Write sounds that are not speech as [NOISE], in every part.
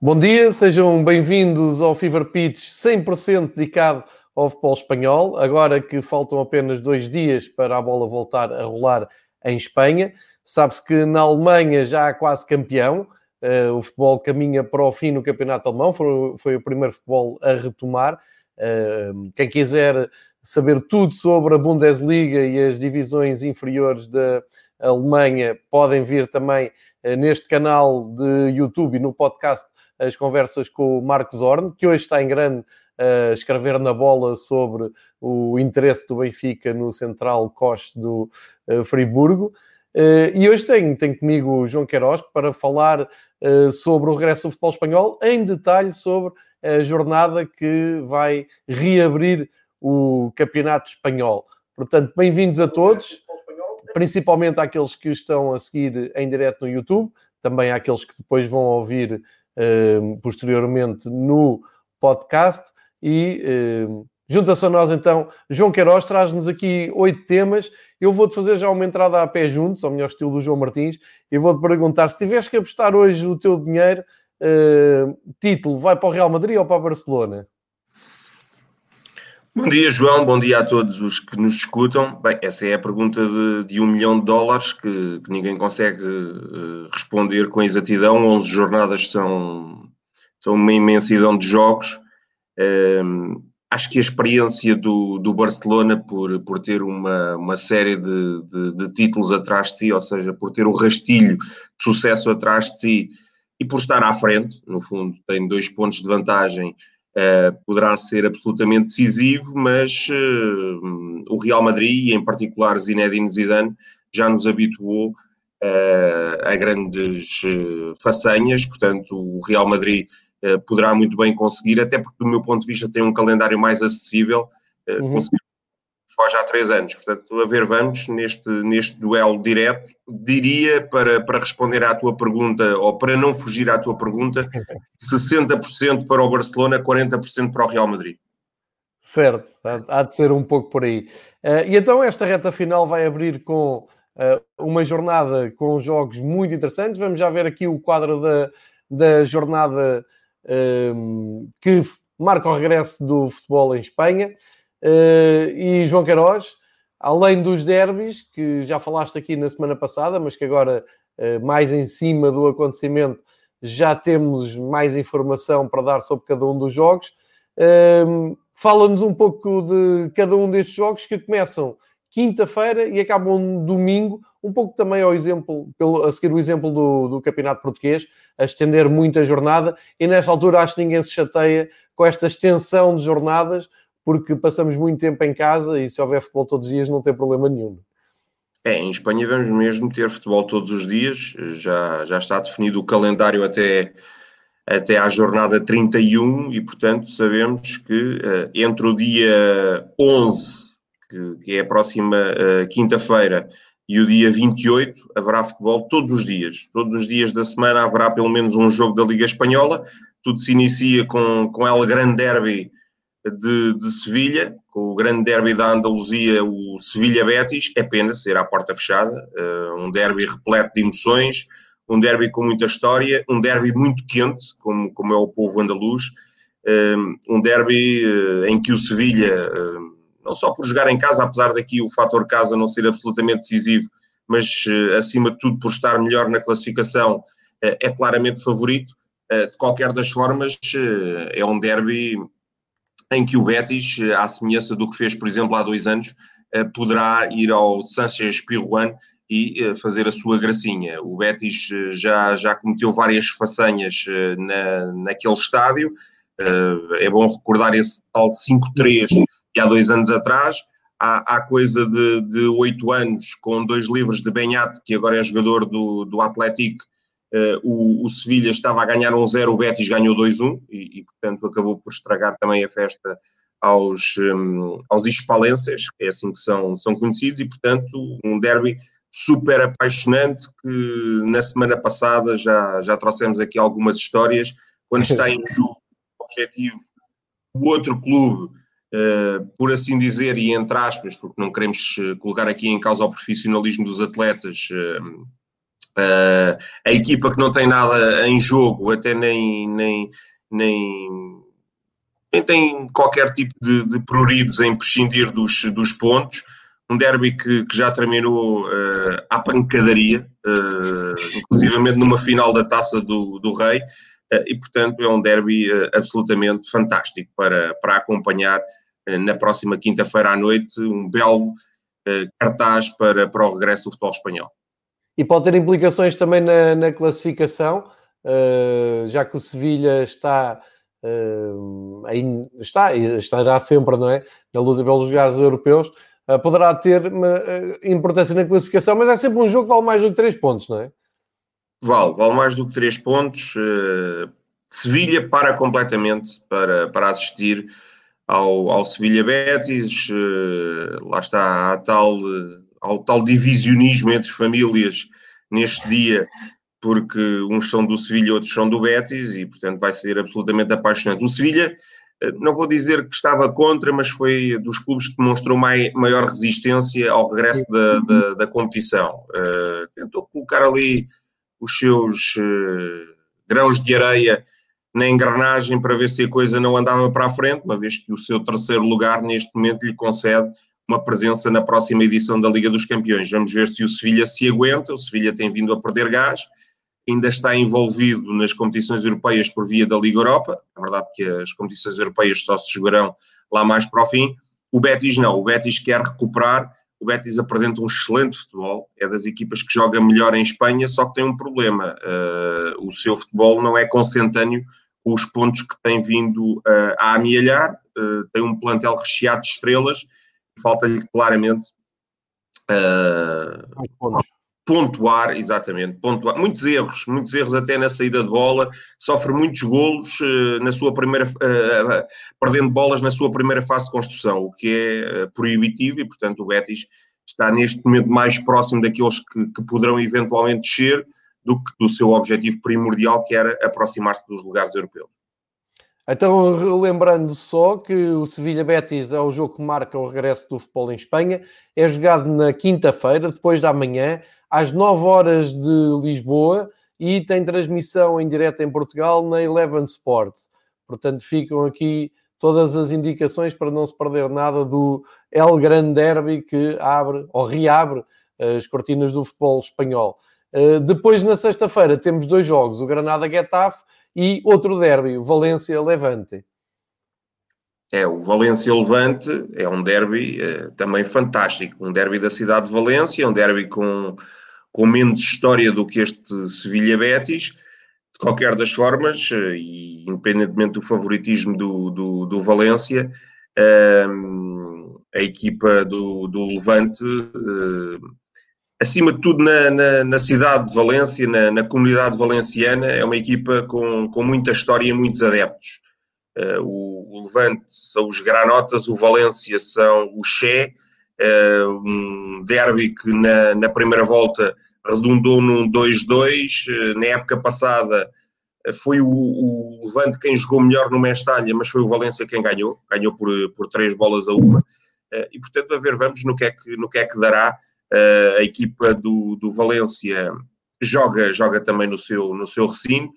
Bom dia, sejam bem-vindos ao Fever Pitch 100% dedicado ao futebol espanhol. Agora que faltam apenas dois dias para a bola voltar a rolar em Espanha. Sabe-se que na Alemanha já há quase campeão. Uh, o futebol caminha para o fim no campeonato alemão. Foi, foi o primeiro futebol a retomar. Uh, quem quiser saber tudo sobre a Bundesliga e as divisões inferiores da Alemanha, podem vir também uh, neste canal de YouTube e no podcast as conversas com o Marcos Zorn, que hoje está em grande a escrever na bola sobre o interesse do Benfica no central coste do uh, Friburgo. Uh, e hoje tenho, tenho comigo o João Queiroz para falar uh, sobre o regresso do futebol espanhol, em detalhe sobre a jornada que vai reabrir o campeonato espanhol. Portanto, bem-vindos a todos, principalmente àqueles que estão a seguir em direto no YouTube, também àqueles que depois vão ouvir posteriormente no podcast. E junta-se a nós então, João Queiroz traz-nos aqui oito temas. Eu vou-te fazer já uma entrada a pé juntos, ao melhor estilo do João Martins, e vou-te perguntar se tiveres que apostar hoje o teu dinheiro, uh, título, vai para o Real Madrid ou para o Barcelona? Bom dia, João. Bom dia a todos os que nos escutam. Bem, essa é a pergunta de, de um milhão de dólares que, que ninguém consegue uh, responder com exatidão. 11 jornadas são, são uma imensidão de jogos. Uh, acho que a experiência do, do Barcelona por, por ter uma, uma série de, de, de, títulos atrás de si, ou seja, por ter o rastilho de sucesso atrás de si e por estar à frente, no fundo, tem dois pontos de vantagem poderá ser absolutamente decisivo, mas uh, o Real Madrid, e em particular Zinedine Zidane, já nos habituou uh, a grandes façanhas, portanto o Real Madrid poderá muito bem conseguir, até porque do meu ponto de vista tem um calendário mais acessível, uhum. conseguir foge há três anos. Portanto, a ver, vamos neste, neste duelo direto. Diria, para, para responder à tua pergunta, ou para não fugir à tua pergunta, [LAUGHS] 60% para o Barcelona, 40% para o Real Madrid. Certo, há de ser um pouco por aí. Uh, e então esta reta final vai abrir com uh, uma jornada com jogos muito interessantes. Vamos já ver aqui o quadro da, da jornada uh, que marca o regresso do futebol em Espanha. Uh, e João Queiroz, além dos derbys, que já falaste aqui na semana passada, mas que agora, uh, mais em cima do acontecimento, já temos mais informação para dar sobre cada um dos jogos. Uh, Fala-nos um pouco de cada um destes jogos que começam quinta-feira e acabam domingo, um pouco também ao exemplo, pelo, a seguir o exemplo do, do Campeonato Português, a estender muito a jornada, e nesta altura acho que ninguém se chateia com esta extensão de jornadas, porque passamos muito tempo em casa e se houver futebol todos os dias não tem problema nenhum. É, em Espanha vamos mesmo ter futebol todos os dias, já, já está definido o calendário até, até à jornada 31 e, portanto, sabemos que uh, entre o dia 11, que, que é a próxima uh, quinta-feira, e o dia 28 haverá futebol todos os dias. Todos os dias da semana haverá pelo menos um jogo da Liga Espanhola. Tudo se inicia com, com El Grande Derby de, de Sevilha, com o grande derby da Andaluzia, o Sevilha-Betis, é pena ser à porta fechada, uh, um derby repleto de emoções, um derby com muita história, um derby muito quente, como, como é o povo andaluz, uh, um derby uh, em que o Sevilha, não só por jogar em casa, apesar daqui o fator casa não ser absolutamente decisivo, mas acima de tudo por estar melhor na classificação, é claramente favorito. de qualquer das formas, é um derby em que o Betis, à semelhança do que fez, por exemplo, há dois anos, eh, poderá ir ao Sanchez Pirruan e eh, fazer a sua gracinha. O Betis eh, já, já cometeu várias façanhas na, naquele estádio. É bom recordar esse tal 5-3 que há dois anos atrás. Há, há coisa de oito anos, com dois livros de Benhat, que agora é jogador do, do Atlético, Uh, o, o Sevilha estava a ganhar 1-0, o Betis ganhou 2-1 e, e, portanto, acabou por estragar também a festa aos, um, aos hispalenses, que é assim que são, são conhecidos, e, portanto, um derby super apaixonante que na semana passada já, já trouxemos aqui algumas histórias. Quando está em [LAUGHS] jogo o objetivo do outro clube, uh, por assim dizer, e entre aspas, porque não queremos eh, colocar aqui em causa o profissionalismo dos atletas. Uh, uh, a equipa que não tem nada em jogo, até nem, nem, nem, nem tem qualquer tipo de, de pruridos em prescindir dos, dos pontos. Um derby que, que já terminou uh, à pancadaria, uh, numa final da taça do, do Rei, uh, e portanto é um derby uh, absolutamente fantástico para, para acompanhar na próxima quinta-feira à noite, um belo cartaz para, para o regresso do futebol espanhol. E pode ter implicações também na, na classificação, já que o Sevilha está uh, está estará sempre, não é? Na luta pelos lugares europeus, uh, poderá ter uma, uh, importância na classificação, mas é sempre um jogo que vale mais do que 3 pontos, não é? Vale, vale mais do que 3 pontos. Sevilha para completamente para, para assistir ao, ao Sevilha Betis, lá está, há tal, ao tal divisionismo entre famílias neste dia porque uns são do Sevilha, outros são do Betis, e portanto vai ser absolutamente apaixonante. O Sevilha, eh, não vou dizer que estava contra, mas foi dos clubes que demonstrou mai, maior resistência ao regresso da, da, da competição. Uh, tentou colocar ali os seus uh, grãos de areia na engrenagem para ver se a coisa não andava para a frente, uma vez que o seu terceiro lugar neste momento lhe concede uma presença na próxima edição da Liga dos Campeões. Vamos ver se o Sevilha se aguenta. O Sevilha tem vindo a perder gás ainda está envolvido nas competições europeias por via da Liga Europa. É verdade que as competições europeias só se jogarão lá mais para o fim. O Betis não, o Betis quer recuperar. O Betis apresenta um excelente futebol, é das equipas que joga melhor em Espanha, só que tem um problema. Uh, o seu futebol não é consentâneo com os pontos que tem vindo uh, a amealhar. Uh, tem um plantel recheado de estrelas, falta-lhe claramente uh, pontuar, exatamente, pontuar. Muitos erros, muitos erros até na saída de bola, sofre muitos golos uh, na sua primeira, uh, perdendo bolas na sua primeira fase de construção, o que é proibitivo e, portanto, o Betis está neste momento mais próximo daqueles que, que poderão eventualmente descer do que do seu objetivo primordial, que era aproximar-se dos lugares europeus. Então, lembrando só que o Sevilha Betis é o jogo que marca o regresso do futebol em Espanha, é jogado na quinta-feira, depois da manhã, às 9 horas de Lisboa e tem transmissão em direto em Portugal na Eleven Sports. Portanto, ficam aqui todas as indicações para não se perder nada do El Grande Derby que abre ou reabre as cortinas do futebol espanhol. Eh, depois, na sexta-feira, temos dois jogos: o Granada-Getafe e outro derby, o Valência-Levante. É, o Valência Levante é um derby é, também fantástico, um derby da cidade de Valência, um derby com, com menos história do que este Sevilha Betis. De qualquer das formas, eh, e independentemente do favoritismo do, do, do Valência, ehm, a equipa do, do Levante, acima de tudo na, na, na, cidade de Valência, na, na, comunidade valenciana, é uma equipa com, com muita história e muitos adeptos. Uh, o, o, Levante são os Granotas, o Valência são o Che, uh, um derby que na, na, primeira volta redundou num 2-2, uh, na época passada foi o, o, Levante quem jogou melhor no Mestalha, mas foi o Valência quem ganhou, ganhou por, por três bolas a uma, e portanto a ver vamos no que é que, no que, é que dará a equipa do, do Valência joga, joga também no seu, no seu recinto,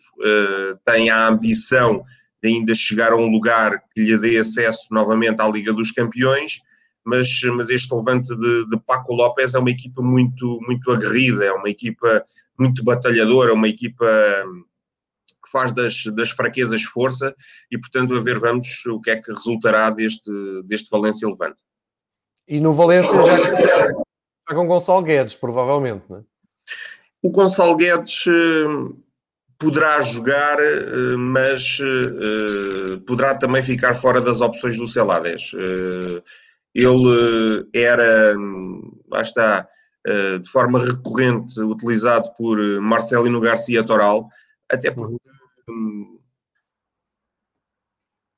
tem a ambição de ainda chegar a um lugar que lhe dê acesso novamente à Liga dos Campeões, mas, mas este levante de, de Paco López é uma equipa muito, muito aguerrida, é uma equipa muito batalhadora, uma equipa que faz das, das fraquezas força e, portanto, a ver vamos o que é que resultará deste, deste Valência Levante. E no Valência já, já com Gonçalo Guedes, provavelmente, não é? O Gonçalo Guedes eh, poderá jogar, eh, mas uh, poderá também ficar fora das opções do Celades. Ele era, lá está, de forma recorrente utilizado por Marcelino Garcia Toral, até porque um,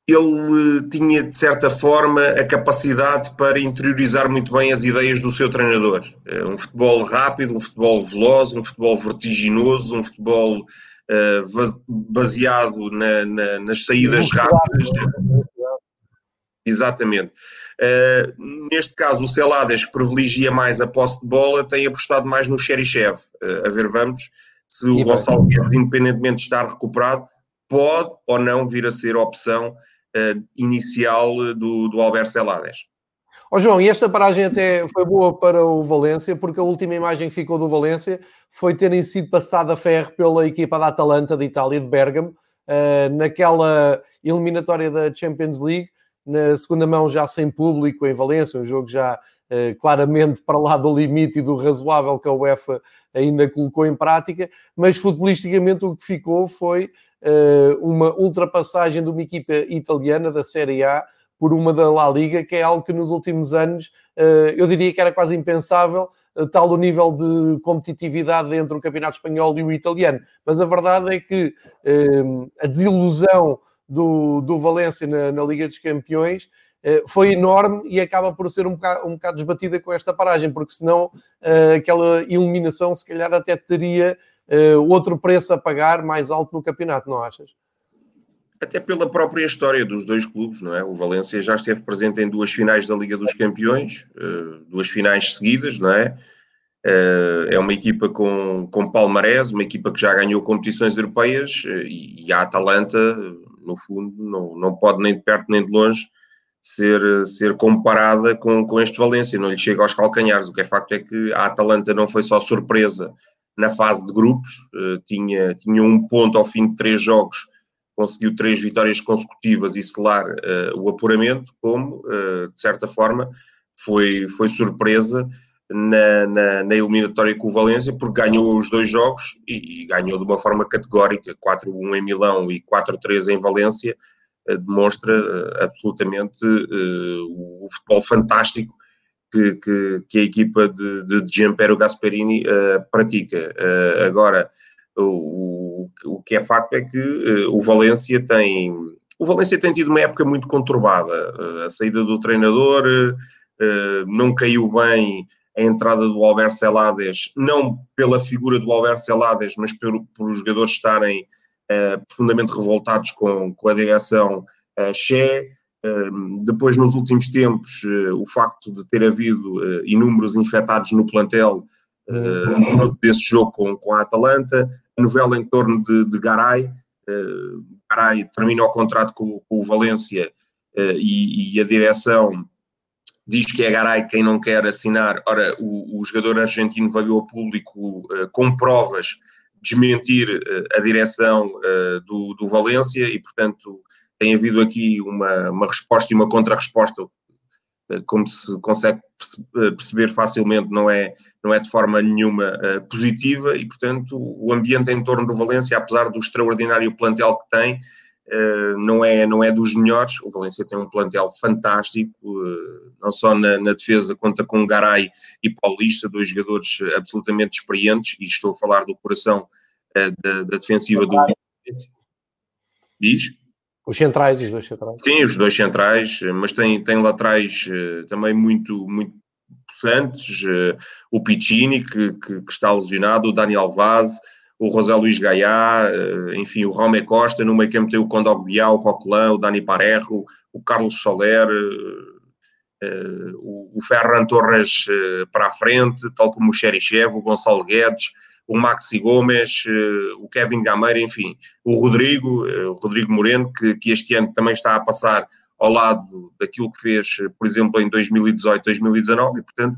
ele tinha, de certa forma, a capacidade para interiorizar muito bem as ideias do seu treinador. Um futebol rápido, um futebol veloz, um futebol vertiginoso, um futebol uh, baseado na, na, nas saídas rápidas. Exatamente. Uh, neste caso, o Celades, que privilegia mais a posse de bola, tem apostado mais no Xerichev. Uh, a ver, vamos, se o Gonçalo Guedes, independentemente de estar recuperado, pode ou não vir a ser opção inicial do, do Alberto Celades. Oh, João, e esta paragem até foi boa para o Valência, porque a última imagem que ficou do Valência foi terem sido passado a ferro pela equipa da Atalanta de Itália, de Bergamo, uh, naquela eliminatória da Champions League, na segunda mão já sem público em Valência, um jogo já uh, claramente para lá do limite e do razoável que a UEFA ainda colocou em prática, mas futbolisticamente o que ficou foi uma ultrapassagem de uma equipa italiana da Série A por uma da La Liga, que é algo que nos últimos anos uh, eu diria que era quase impensável, tal o nível de competitividade entre o Campeonato Espanhol e o italiano. Mas a verdade é que a desilusão do, do Valência na, na Liga dos Campeões foi enorme e acaba por ser um bocado, um bocado desbatida com esta paragem, porque senão aquela eliminação se calhar até teria outro preço a pagar mais alto no campeonato, não achas? Até pela própria história dos dois clubes, não é? O Valência já esteve presente em duas finais da Liga dos Campeões, duas finais seguidas, não é? é uma equipa com, com palmarés, uma equipa que já ganhou competições europeias e a Atalanta no fundo, não, não pode nem de perto nem de longe ser, ser comparada com, com este Valência, não lhe chega aos calcanhares. O que é facto é que a Atalanta não foi só surpresa na fase de grupos, uh, tinha, tinha um ponto ao fim de três jogos, conseguiu três vitórias consecutivas e selar uh, o apuramento, como, uh, de certa forma, foi, foi surpresa na, na, na, eliminatória com o Valência, porque ganhou os dois jogos e, e ganhou de uma forma categórica, 4-1 em Milão e 4-3 em Valência, uh, demonstra absolutamente o, futebol fantástico que, que, que, a equipa de, de, de Gianpero Gasperini pratica. agora, o, o, que é facto é que o Valência tem... O Valência tem tido uma época muito conturbada. a saída do treinador não caiu bem a entrada do Alberto Celades, não pela figura do Alberto Celades, mas por, por os jogadores estarem uh, profundamente revoltados com, com a direção uh, Che. Depois, nos últimos tempos, uh, o facto de ter havido inúmeros infectados no plantel, fruto desse jogo com, com a Atalanta, a novela em torno de, de Garay. Garay termina o contrato com, com o Valência e, e a direção diz que é Garay quem não quer assinar. Ora, o, o jogador argentino veio ao público com provas desmentir a direção do, do Valência e, portanto, tem havido aqui uma, uma resposta e uma contra-resposta, como se consegue perceber facilmente, não é, não é de forma nenhuma positiva e, portanto, o ambiente em torno do Valência, apesar do extraordinário plantel que tem, não, é, não é dos melhores. O Valência tem um plantel fantástico, não só na, na, defesa, conta com Garay e Paulista, dois jogadores absolutamente experientes, e estou a falar do coração da, da, defensiva do Valência. Diz? Os centrais, os dois centrais. Sim, os dois centrais, mas tem, tem laterais também muito, muito possantes, o Piccini, que, que, que, está lesionado, o Daniel Vaz, o José Luís Gaiá, eh, enfim, o Romé Costa, no meio campo tem o Condog Bial, o Coquelin, o Dani Parejo, o Carlos Soler, eh, eh, o Ferran Torres para a frente, tal como o Xerichev, o Gonçalo Guedes, o Maxi Gomes, o Kevin Gameira, enfim, o Rodrigo, o Rodrigo Moreno, que, que este ano também está a passar ao lado daquilo que fez, por exemplo, em 2018, 2019, e portanto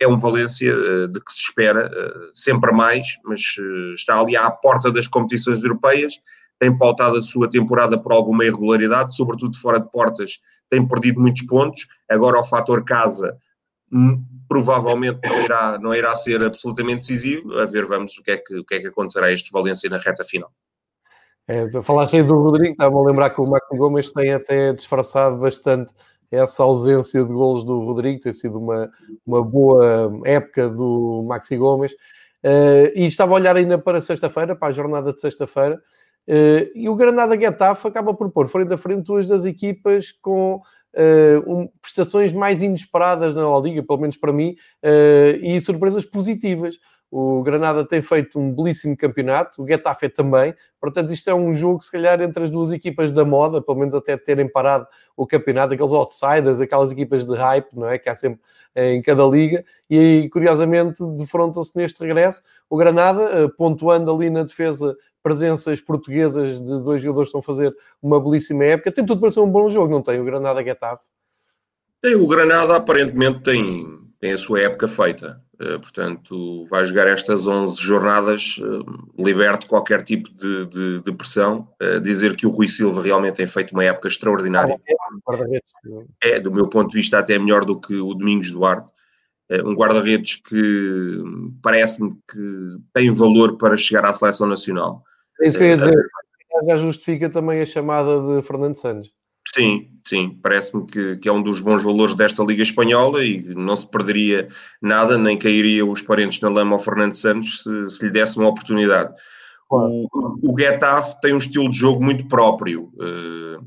é um Valência eh, de que se espera eh, sempre mais, mas eh, está ali à porta das competições europeias, tem pautado a sua temporada por alguma irregularidade, sobretudo fora de portas, tem perdido muitos pontos, agora o fator casa provavelmente não irá, não irá ser absolutamente decisivo, a ver vamos o que é que, o que, é que acontecerá a este Valência na reta final. É, falaste aí do Rodrigo, estava a lembrar que o Maxi Gomes tem até disfarçado bastante essa ausência de golos do Rodrigo, tem sido uma, uma boa época do Maxi Gomes. Uh, e estava a olhar ainda para sexta-feira, para a jornada de sexta-feira, uh, e o Granada Getafe acaba por pôr frente a frente duas das equipas com um, prestações mais inesperadas na Liga, pelo menos para mim, e surpresas positivas. O Granada tem feito um belíssimo campeonato, o Getafe também. Portanto, isto é um jogo, se calhar, entre as duas equipas da moda, pelo menos até terem parado o campeonato, aqueles outsiders, aquelas equipas de hype, não é? Que há sempre eh, em cada liga. E curiosamente, defrontam-se neste regresso. O Granada, eh, pontuando ali na defesa presenças portuguesas de dois jogadores que estão a fazer uma belíssima época. Tem tudo para ser um bom jogo, não tem? O Granada-Getafe. Tem, o Granada aparentemente tem, tem a sua época feita. Uh, portanto, vai jogar estas 11 jornadas uh, liberto de qualquer tipo de, de, de pressão. Uh, dizer que o Rui Silva realmente tem feito uma época extraordinária. É, do meu ponto de vista, até melhor do que o Domingos Duarte. um guarda-redes que parece-me que tem valor para chegar à seleção nacional. É isso que eu ia dizer. Já justifica também a chamada de Fernando Santos. Sim, sim, parece-me que, que, é um dos bons valores desta Liga Espanhola e não se perderia nada, nem cairia os parentes na lama ao Fernando Santos se, se lhe desse uma oportunidade. O, o Getafe tem um estilo de jogo muito próprio. Uh,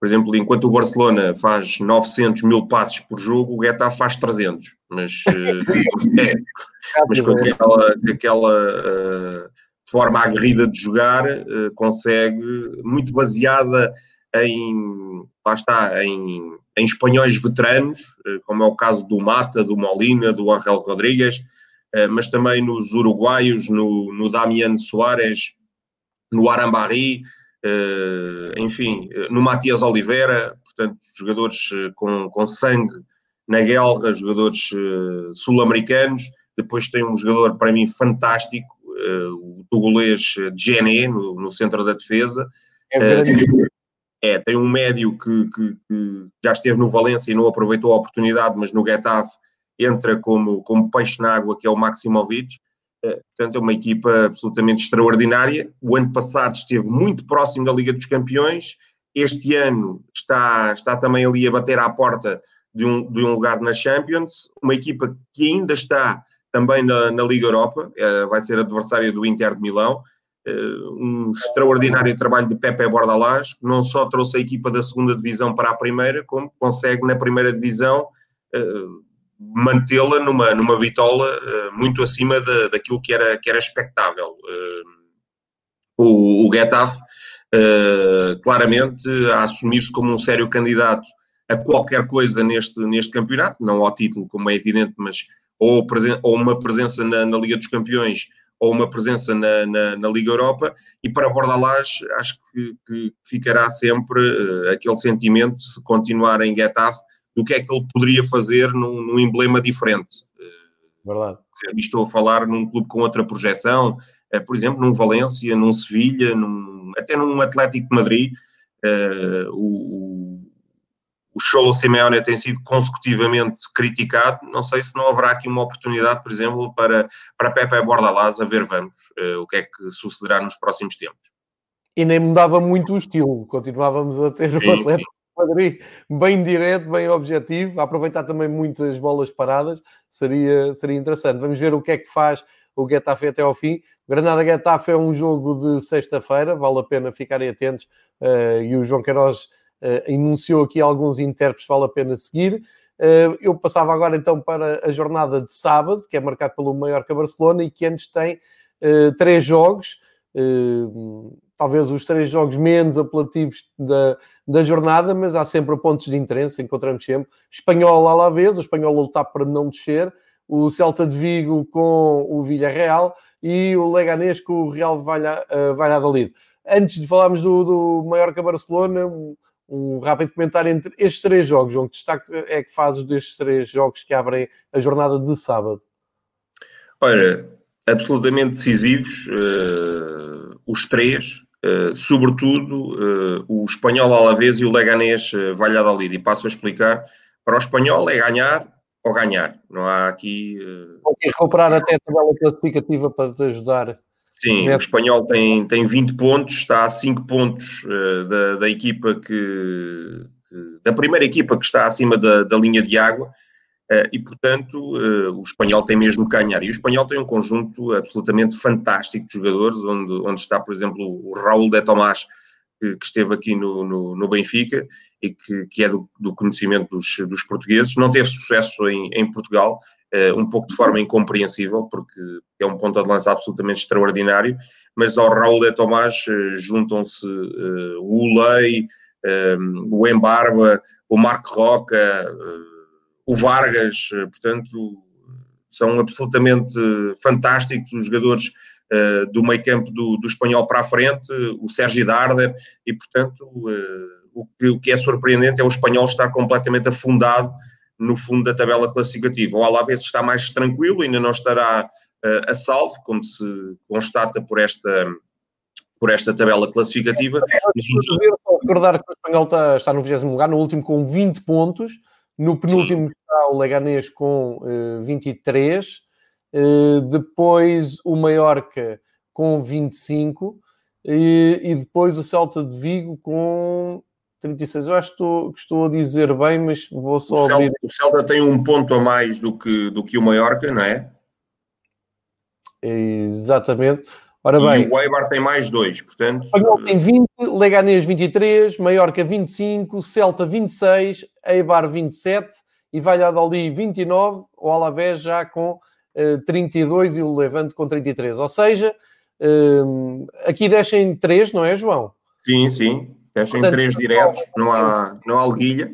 por exemplo, enquanto o Barcelona faz 900 mil passos por jogo, o Getafe faz 300. Mas, uh, [LAUGHS] é, mas com aquela, aquela uh, forma aguerrida de jogar, consegue, muito baseada em, lá está, em, em espanhóis veteranos, eh, como é o caso do Mata, do Molina, do Angel Rodrigues, eh, mas também nos uruguaios, no, no Damian Soares, no Arambarri, eh, enfim, no Matias Oliveira, portanto, jogadores com, com sangue na guerra, jogadores sul-americanos. Depois tem um jogador, para mim, fantástico, o togolês Gené, no, no centro da defesa. É é, tem um médio que, que, que, já esteve no Valência e não aproveitou a oportunidade, mas no Getafe entra como, como peixe na água, que é o Maximovic. É, portanto, é uma equipa absolutamente extraordinária. O ano passado esteve muito próximo da Liga dos Campeões. Este ano está, está também ali a bater à porta de um, de um lugar na Champions. Uma equipa que ainda está também na, na Liga Europa, é, vai ser adversária do Inter de Milão. Eh, um extraordinário trabalho de Pepe Bordalás, que não só trouxe a equipa da segunda divisão para a primeira, como consegue na primeira divisão uh, mantê-la numa, numa bitola muito acima de, daquilo que era, que era expectável. O, o Getafe, claramente, a assumir-se como um sério candidato a qualquer coisa neste, neste campeonato, não ao título, como é evidente, mas ou, ou uma presença na, na Liga dos Campeões ou uma presença na, na, na Liga Europa, e para Bordalás acho que, que ficará sempre uh, aquele sentimento, se continuar em Getafe, do que é que ele poderia fazer num, num emblema diferente. Uh, Verdade. Estou a falar num clube com outra projeção, uh, por exemplo, num Valência, num Sevilha, num, até num Atlético de Madrid. o, o Cholo Simeone tem sido consecutivamente criticado. Não sei se não haverá aqui uma oportunidade, por exemplo, para, para Pepe Bordalás a ver, vamos, uh, o que é que sucederá nos próximos tempos. E nem mudava muito o estilo, continuávamos a ter sim, o Atlético de Madrid bem direto, bem objetivo, a aproveitar também muitas bolas paradas, seria, seria interessante. Vamos ver o que é que faz o Getafe até ao fim. Granada-Getafe é um jogo de sexta-feira, vale a pena ficarem atentos, uh, e o João Queiroz uh, enunciou aqui alguns intérpretes, vale a pena seguir. Uh, eu passava agora então para a jornada de sábado, que é marcado pelo Mallorca Barcelona e que antes tem uh, três jogos, talvez os três jogos menos apelativos da, da jornada, mas há sempre pontos de interesse, encontramos sempre. Espanhol à la vez, o espanhol lutar para não descer, o Celta de Vigo com o Villarreal e o Leganés com o Real Valladolid. Antes de falarmos do, do Mallorca Barcelona, um rápido comentário entre estes três jogos, João. Que destaque é que fazes destes três jogos que abrem a jornada de sábado? Olha, absolutamente decisivos, uh, os três, uh, sobretudo uh, o espanhol Alavés e o Leganés uh, Valladolid. E passo a explicar: para o espanhol é ganhar ou ganhar, não há aqui. Uh... Vou recuperar até a tabela classificativa para te ajudar Sim, o espanhol tem, tem 20 pontos, está a 5 pontos uh, da, da equipa que, da primeira equipa que está acima da, da linha de água uh, e, portanto, uh, o espanhol tem mesmo que ganhar. E o espanhol tem um conjunto absolutamente fantástico de jogadores, onde, onde está, por exemplo, o Raul de Tomás, que, que esteve aqui no, no, no, Benfica e que, que é do, do conhecimento dos, dos, portugueses. Não teve sucesso em, em Portugal, um pouco de forma incompreensível, porque é um ponto de lança absolutamente extraordinário, mas ao Raul de Tomás juntam-se o Ulei, o Embarba, o Marco Roca, o Vargas, portanto, são absolutamente fantásticos os jogadores uh, do meio campo do, do, espanhol para a frente, o Sérgio Darder, e portanto uh, o, que, o que é surpreendente é o espanhol estar completamente afundado no fundo da tabela classificativa. O Alavés está mais tranquilo, ainda não estará uh, a salvo, como se constata por esta, por esta tabela classificativa. Mas... Só recordar que o espanhol está, está no 20 lugar, no último com 20 pontos, no penúltimo Sim. está o Leganés com uh, 23, uh, depois o Mallorca com 25 e, e depois o Celta de Vigo com 36. Eu acho que estou, que estou a dizer bem, mas vou só o abrir. Celta, o Celta tem um ponto a mais do que, do que o Mallorca, não é? Exatamente. Ora bem, e o Eibar tem mais dois, portanto. Espanhol tem 20, Leganés 23, Mallorca 25, Celta 26, Eibar 27 e Valladolid 29, o Alavés já com eh, 32 e o Levante com 33. Ou seja, uh, aqui deixem 3, não é, João? Sim, sim. Deixem 3 diretos, não há, não há liguilha.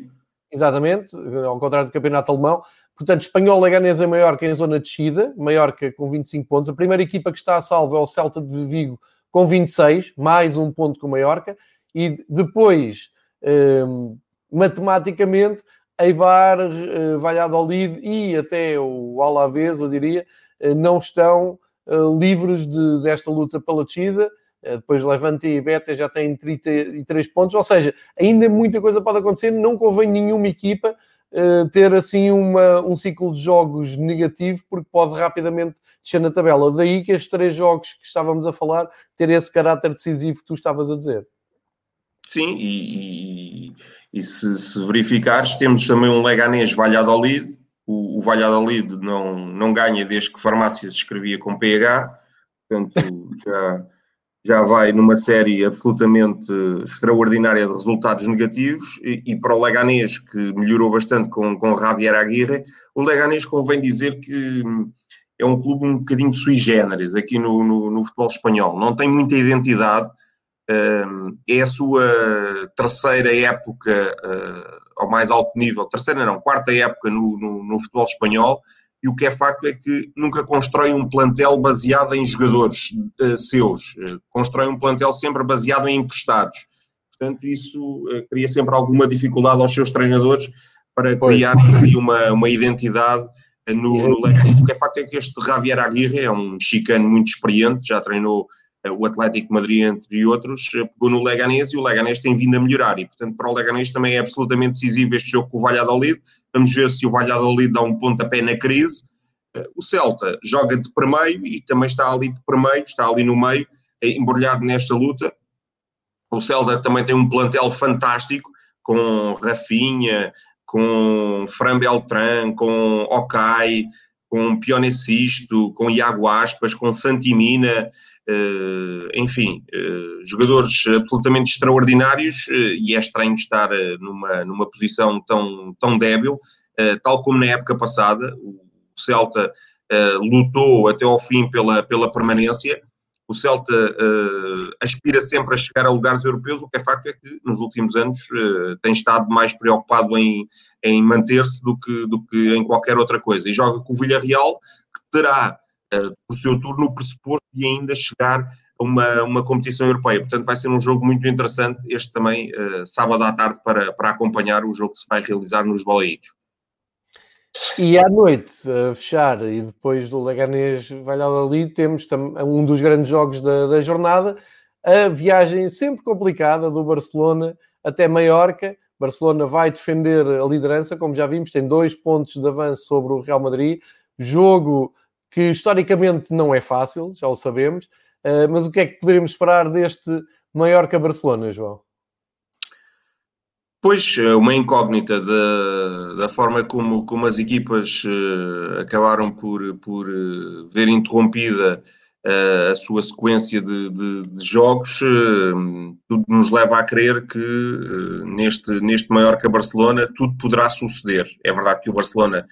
Exatamente, ao contrário do campeonato alemão. Portanto, Espanhol, Leganés e Maiorca em zona de descida, Maiorca com 25 pontos. A primeira equipa que está a salvo é o Celta de Vigo com 26, mais um ponto com o Maiorca. E depois, um, matematicamente, Eibar, uh, Valladolid e até o Alavés, eu diria, uh, não estão uh, livres de, desta luta pela descida. Depois Levante e Beta já têm 33 pontos, ou seja, ainda muita coisa pode acontecer. Não convém nenhuma equipa uh, ter assim uma, um ciclo de jogos negativo, porque pode rapidamente descer na tabela. Daí que estes três jogos que estávamos a falar ter esse caráter decisivo que tu estavas a dizer. Sim, e, e, e se, se, verificares, temos também um Leganés Valladolid. O, o Valladolid não, não ganha desde que Farmácia se escrevia com PH, portanto [LAUGHS] já já vai numa série absolutamente extraordinária de resultados negativos e, e, para o Leganés, que melhorou bastante com, com Javier Aguirre, o Leganés convém dizer que é um clube um bocadinho sui generis aqui no, no, no futebol espanhol, não tem muita identidade, hum, é a sua terceira época uh, ao mais alto nível, terceira não, quarta época no, no, no futebol espanhol, e o que é facto é que nunca constrói um plantel baseado em jogadores uh, seus, uh, constrói um plantel sempre baseado em emprestados. Portanto, isso uh, cria sempre alguma dificuldade aos seus treinadores para criar uma, uma identidade no, no Leganés. O que é facto é que este Javier Aguirre é um chicano muito experiente, já treinou o Atlético Madrid, entre outros, pegou no Leganés e o Leganés tem vindo a melhorar e, portanto, para o Leganés também é absolutamente decisivo este jogo com o Valladolid. Vamos ver se o Valladolid dá um pontapé na crise. Eh, o Celta joga de primeiro e também está ali de primeiro, está ali no meio, eh, embrulhado nesta luta. O Celta também tem um plantel fantástico, com Rafinha, com Fran Beltran, com Okai, com Pionecisto, com Iago Aspas, com Santimina, eh, enfim, eh, jogadores absolutamente extraordinários eh, e é estranho estar numa, numa posição tão, tão débil, tal como na época passada, o Celta lutou até ao fim pela, pela permanência, o Celta aspira sempre a chegar a lugares europeus, o que é facto é que nos últimos anos tem estado mais preocupado em, em manter-se do que, do que em qualquer outra coisa, e joga com o Villarreal, que terá por seu turno, o pressuposto de ainda chegar a uma, uma competição europeia. Portanto, vai ser um jogo muito interessante, este também, uh, sábado à tarde, para, para acompanhar o jogo que se vai realizar nos Balaídos. E à noite, a fechar, e depois do Leganés Valladolid, temos um dos grandes jogos da, da jornada, a viagem sempre complicada do Barcelona até Maiorca. Barcelona vai defender a liderança, como já vimos, tem dois pontos de avanço sobre o Real Madrid. Jogo que historicamente não é fácil, já o sabemos, uh, mas o que é que poderíamos esperar deste Mallorca-Barcelona, João? Pois, é uma incógnita da, da forma como, como as equipas uh, acabaram por, por ver interrompida a sua sequência de, de, de jogos, tudo nos leva a crer que neste, neste Mallorca-Barcelona tudo poderá suceder. É verdade que o Barcelona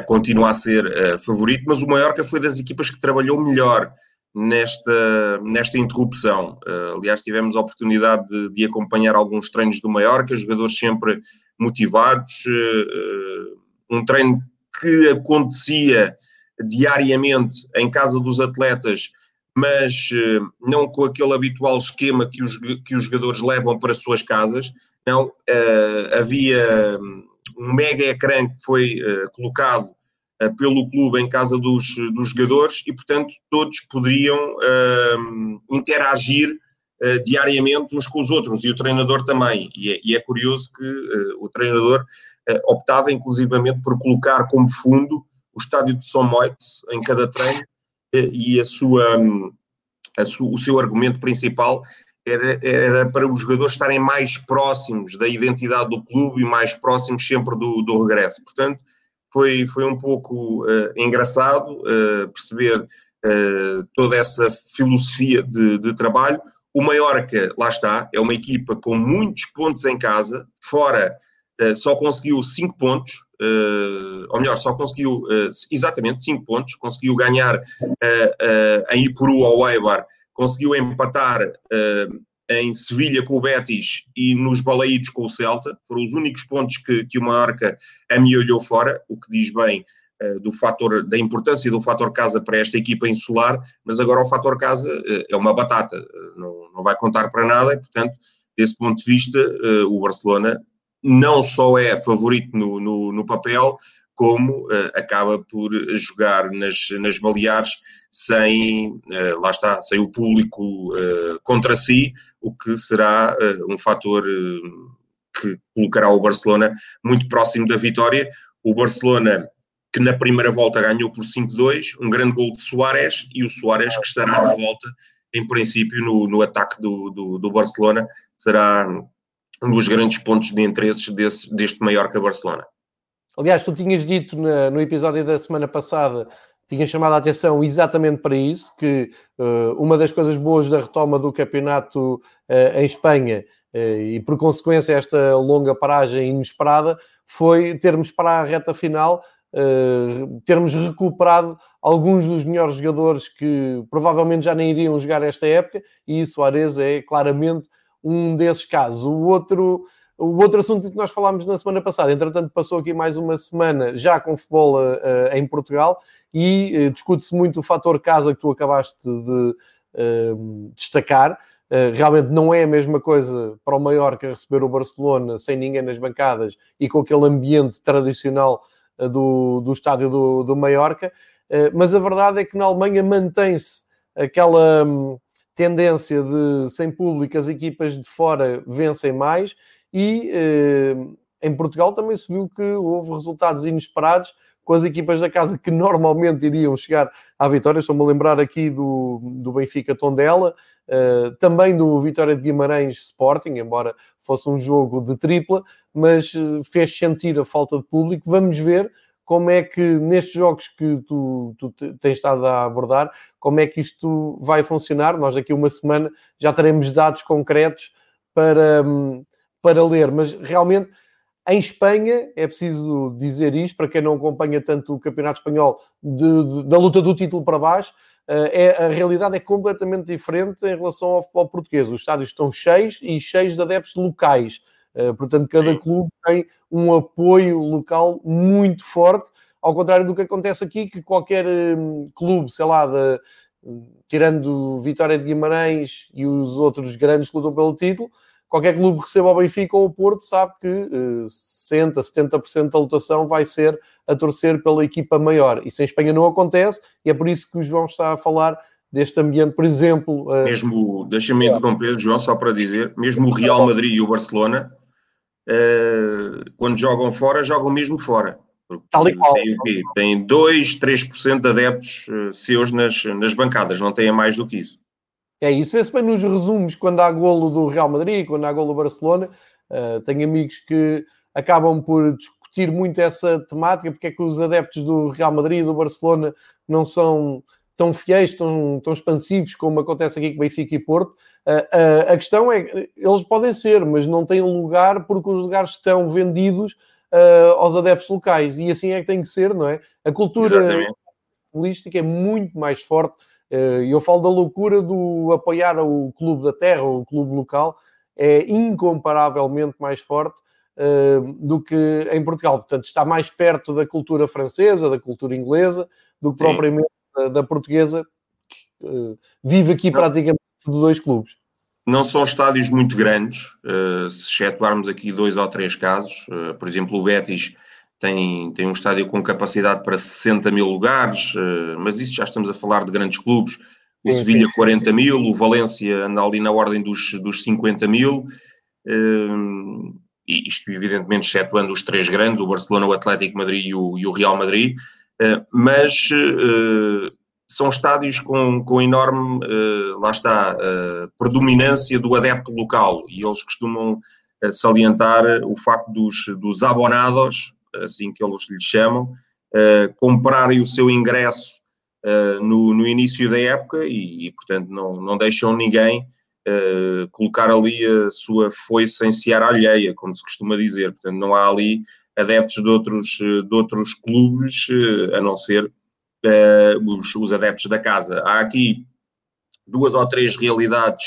continua a ser favorito, mas o Mallorca foi das equipas que trabalhou melhor nesta, nesta interrupção. Uh, aliás, tivemos a oportunidade de, de, acompanhar alguns treinos do Mallorca, jogadores sempre motivados, um treino que acontecia diariamente em casa dos atletas, mas não com aquele habitual esquema que os, que os jogadores levam para as suas casas. Não, havia um mega ecrã que foi colocado eh, pelo clube em casa dos, dos jogadores e, portanto, todos poderiam uh, interagir uh, diariamente uns com os outros e o treinador também. E é, e é curioso que uh, o treinador optava inclusivamente por colocar como fundo o estádio de São Moitz em cada treino e a sua, a su, o seu argumento principal era, era, para os jogadores estarem mais próximos da identidade do clube e mais próximos sempre do, do regresso. Portanto, foi, foi um pouco uh, engraçado uh, perceber uh, toda essa filosofia de, de, trabalho. O Mallorca, lá está, é uma equipa com muitos pontos em casa, fora só conseguiu 5 pontos, ou melhor, só conseguiu exatamente 5 pontos, conseguiu ganhar em Ipuru ao Eibar, conseguiu empatar em Sevilha com o Betis e nos Balaídos com o Celta. Foram os únicos pontos que, que o Marca amealhou fora, o que diz bem uh, do fator, da importância do fator casa para esta equipa insular, mas agora o fator casa uh, é uma batata, uh, não, não vai contar para nada e, portanto, desse ponto de vista, o Barcelona não só é favorito no, no, no papel, como uh, acaba por jogar nas, nas Baleares sem, uh, lá está, sem o público uh, contra si, o que será um fator que colocará o Barcelona muito próximo da vitória. O Barcelona que na primeira volta ganhou por 5-2, um grande gol de Soares, e o Soares que estará de volta, em princípio, no, no ataque do, do, do Barcelona, será um dos grandes pontos de interesse desse, deste Mallorca-Barcelona. Aliás, tu tinhas dito na, no episódio da semana passada, tinhas chamado a atenção exatamente para isso, que uh, uma das coisas boas da retoma do campeonato uh, em Espanha uh, e por consequência esta longa paragem inesperada foi termos para a reta final termos recuperado alguns dos melhores jogadores que provavelmente já nem iriam jogar esta época e Soares é claramente um desses casos. O outro o outro assunto que nós falámos na semana passada, entretanto, passou aqui mais uma semana já com futebol uh, em Portugal e uh, discute-se muito o fator casa que tu acabaste de uh, destacar. realmente não é a mesma coisa para o Mallorca receber o Barcelona sem ninguém nas bancadas e com aquele ambiente tradicional do, do estádio do, do Mallorca, mas a verdade é que na Alemanha mantém-se aquela um, tendência de sem público as equipas de fora vencem mais e eh, em Portugal também se viu que houve resultados inesperados com as equipas da casa que normalmente iriam chegar à vitória. Estou-me a lembrar aqui do, do Benfica Tondela, uh, também do Vitória de Guimarães Sporting, embora fosse um jogo de tripla, mas uh, fez sentir a falta de público. Vamos ver como é que nestes jogos que tu, tu tens estado a abordar, como é que isto vai funcionar. Nós daqui a uma semana já teremos dados concretos para, um, para ler, mas realmente em Espanha, é preciso dizer isto, para quem não acompanha tanto o Campeonato Espanhol, de, de, da luta do título para baixo, uh, é, a realidade é completamente diferente em relação ao futebol português. Os estádios estão cheios e cheios de adeptos locais. Uh, portanto, cada clube tem um apoio local muito forte, ao contrário do que acontece aqui, que qualquer um, clube, sei lá, de, tirando Vitória de Guimarães e os outros grandes que lutam pelo título, qualquer clube que receba o Benfica ou o Porto sabe que uh, 60%, 70% da lotação vai ser a torcer pela equipa maior. Isso em Espanha não acontece e é por isso que o João está a falar deste ambiente, por exemplo... Uh... Mesmo, deixa-me interromper, João, só para dizer, mesmo o Real Madrid e o Barcelona, uh, quando jogam fora, jogam mesmo fora. Tal e qual. Tem, tem 2, 3% de adeptos uh, seus nas, nas bancadas, não têm mais do que isso. É isso, vê-se bem nos resumos quando há golo do Real Madrid, quando há golo do Barcelona. Uh, tenho amigos que acabam por discutir muito essa temática, porque é que os adeptos do Real Madrid e do Barcelona não são tão fiéis, tão, tão expansivos como acontece aqui com Benfica e Porto. Uh, uh, a questão é, eles podem ser, mas não têm lugar porque os lugares estão vendidos uh, aos adeptos locais. E assim é que tem que ser, não é? A cultura política é muito mais forte. Uh, eu falo da loucura do apoiar o clube da terra, o clube local, é incomparavelmente mais forte uh, do que em Portugal. Portanto, está mais perto da cultura francesa, da cultura inglesa, do que Sim. propriamente da, da, portuguesa, que uh, vive aqui Não. praticamente de dois clubes. Não são estádios muito grandes, uh, se excetuarmos aqui dois ou três casos. por exemplo, o Betis tem, tem um estádio com capacidade para 60 mil lugares, mas isso já estamos a falar de grandes clubes o sim, Sevilha sim, 40 sim. mil, o Valência anda ali na ordem dos, dos 50 mil, uh, e isto evidentemente excetuando os três grandes, o Barcelona, o Atlético Madrid e o, e o Real Madrid, uh, mas uh, são estádios com, com enorme, lá está, predominância do adepto local, e eles costumam salientar o facto dos, dos abonados, assim que eles lhes chamam, comprarem o seu ingresso uh, no, no, início da época e, e, portanto, não, não deixam ninguém uh, colocar ali a sua foice em seara alheia, como se costuma dizer. Portanto, não há ali adeptos de outros, de outros clubes, uh, a não ser os, os adeptos da casa. Há aqui duas ou três realidades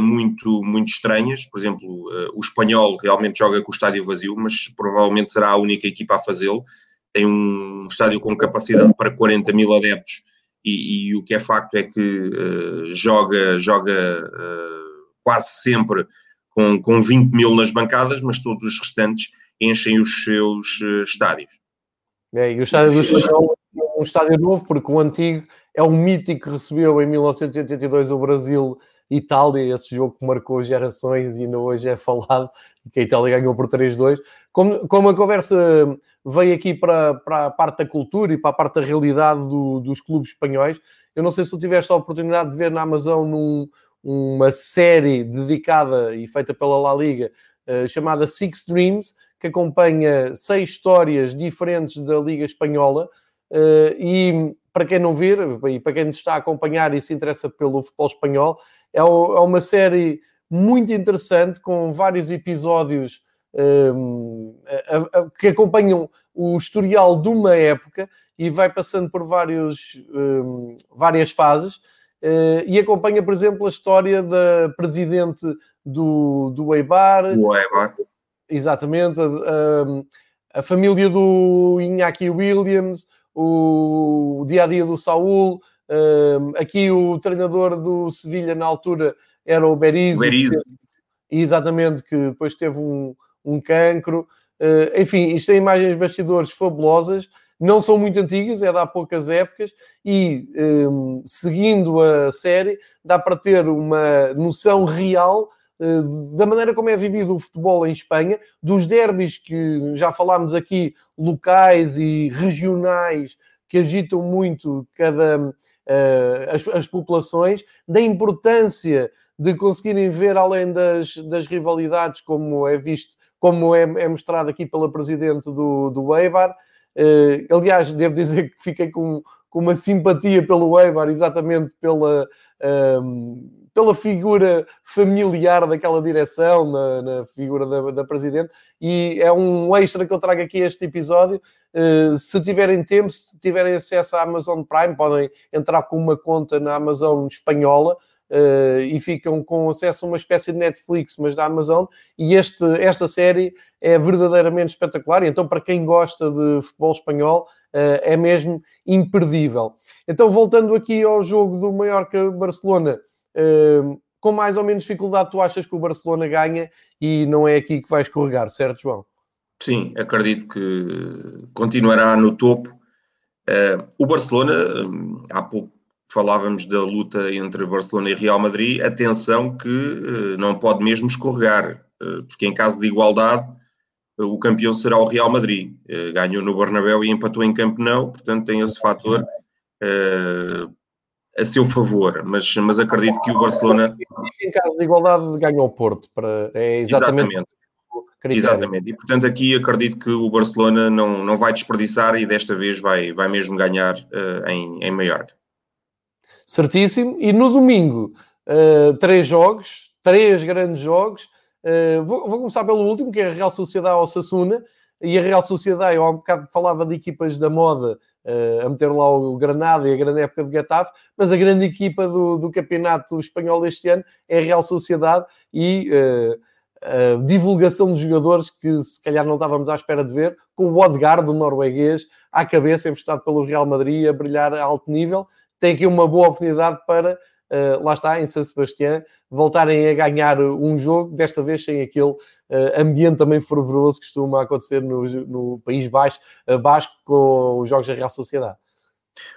muito, muito estranhas. Por exemplo, o espanhol realmente joga com o estádio vazio, mas provavelmente será a única equipa a fazê-lo tem um estádio com capacidade para 40 mil adeptos e, e o que é facto é que uh, joga, joga uh, quase sempre com, com 20 mil nas bancadas, mas todos os restantes enchem os seus uh, estádios. É, e o estádio do Espanhol é um estádio novo, porque o antigo é um mítico que recebeu em 1982 o Brasil Itália, esse jogo que marcou gerações e ainda hoje é falado, que a Itália ganhou por 3-2. Como, como a conversa veio aqui para, para a parte da cultura e para a parte da realidade do, dos clubes espanhóis, eu não sei se tu tiveste a oportunidade de ver na Amazon num, uma série dedicada e feita pela La Liga, uh, chamada Six Dreams, que acompanha seis histórias diferentes da Liga Espanhola. Uh, e para quem não vir, e para quem está a acompanhar e se interessa pelo futebol espanhol, é, é uma série muito interessante com vários episódios um, a, a, que acompanham o historial de uma época e vai passando por vários, um, várias fases. Uh, e acompanha, por exemplo, a história da presidente do, do Eibar. O Eibar. Exatamente. A, a, família do Iñaki Williams, o, o dia a dia do Saúl, aqui o treinador do Sevilha na altura era o Berizzo. Berizzo. Exatamente, que depois teve um, um cancro. Uh, enfim, isto tem imagens de bastidores fabulosas, não são muito antigas, é de há poucas épocas, e um, seguindo a série, dá para ter uma noção real uh, da maneira como é vivido o futebol em Espanha, dos derbys que já falámos aqui, locais e regionais, que agitam muito cada as, as, populações, da importância de conseguirem ver além das, das rivalidades, como é visto, como é, é mostrado aqui pela presidente do, do Eibar. Uh, aliás, devo dizer que fiquei com, com uma simpatia pelo Eibar, exatamente pela, um, ehm, pela figura familiar daquela direção, na, na figura da, da, presidente, e é um extra que eu trago aqui este episódio. Uh, se tiverem tempo, se tiverem acesso à Amazon Prime, podem entrar com uma conta na Amazon espanhola. Uh, e ficam com acesso a uma espécie de Netflix, mas da Amazon, e este, esta série é verdadeiramente espetacular. Então, para quem gosta de futebol espanhol, uh, é mesmo imperdível. Então, voltando aqui ao jogo do Mallorca-Barcelona, com mais ou menos dificuldade, tu achas que o Barcelona ganha e não é aqui que vai escorregar, certo, João? Sim, acredito que continuará no topo. O Barcelona, há pouco falávamos da luta entre Barcelona e Real Madrid, atenção que uh, não pode mesmo escorregar, uh, porque em caso de igualdade o campeão será o Real Madrid. ganhou no Bernabéu e empatou em Camp Nou, portanto tem esse fator a seu favor, mas, mas acredito que o Barcelona. Em caso de igualdade, ganha o Porto. Para, é exatamente. exatamente. Exatamente, e portanto aqui acredito que o Barcelona não, não vai desperdiçar e desta vez vai, vai mesmo ganhar uh, em, em Mallorca. Certíssimo, e no domingo, uh, três jogos, três grandes jogos. Uh, vou, vou, começar pelo último, que é a Real Sociedade Osasuna. e a Real Sociedade, eu há um bocado falava de equipas da moda, a meter lá o Granada e a grande época do Getafe, mas a grande equipa do, do campeonato espanhol deste ano é a Real Sociedade e uh, divulgação de jogadores que se calhar não estávamos à espera de ver, com o Odegaard, do norueguês, à cabeça, emprestado pelo Real Madrid, a brilhar a alto nível, tem aqui uma boa oportunidade para uh, lá está, em São Sebastião, voltarem a ganhar um jogo, desta vez sem aquele uh, ambiente também fervoroso que costuma acontecer no, no País Baixo, uh, Basco com os jogos da Real Sociedade.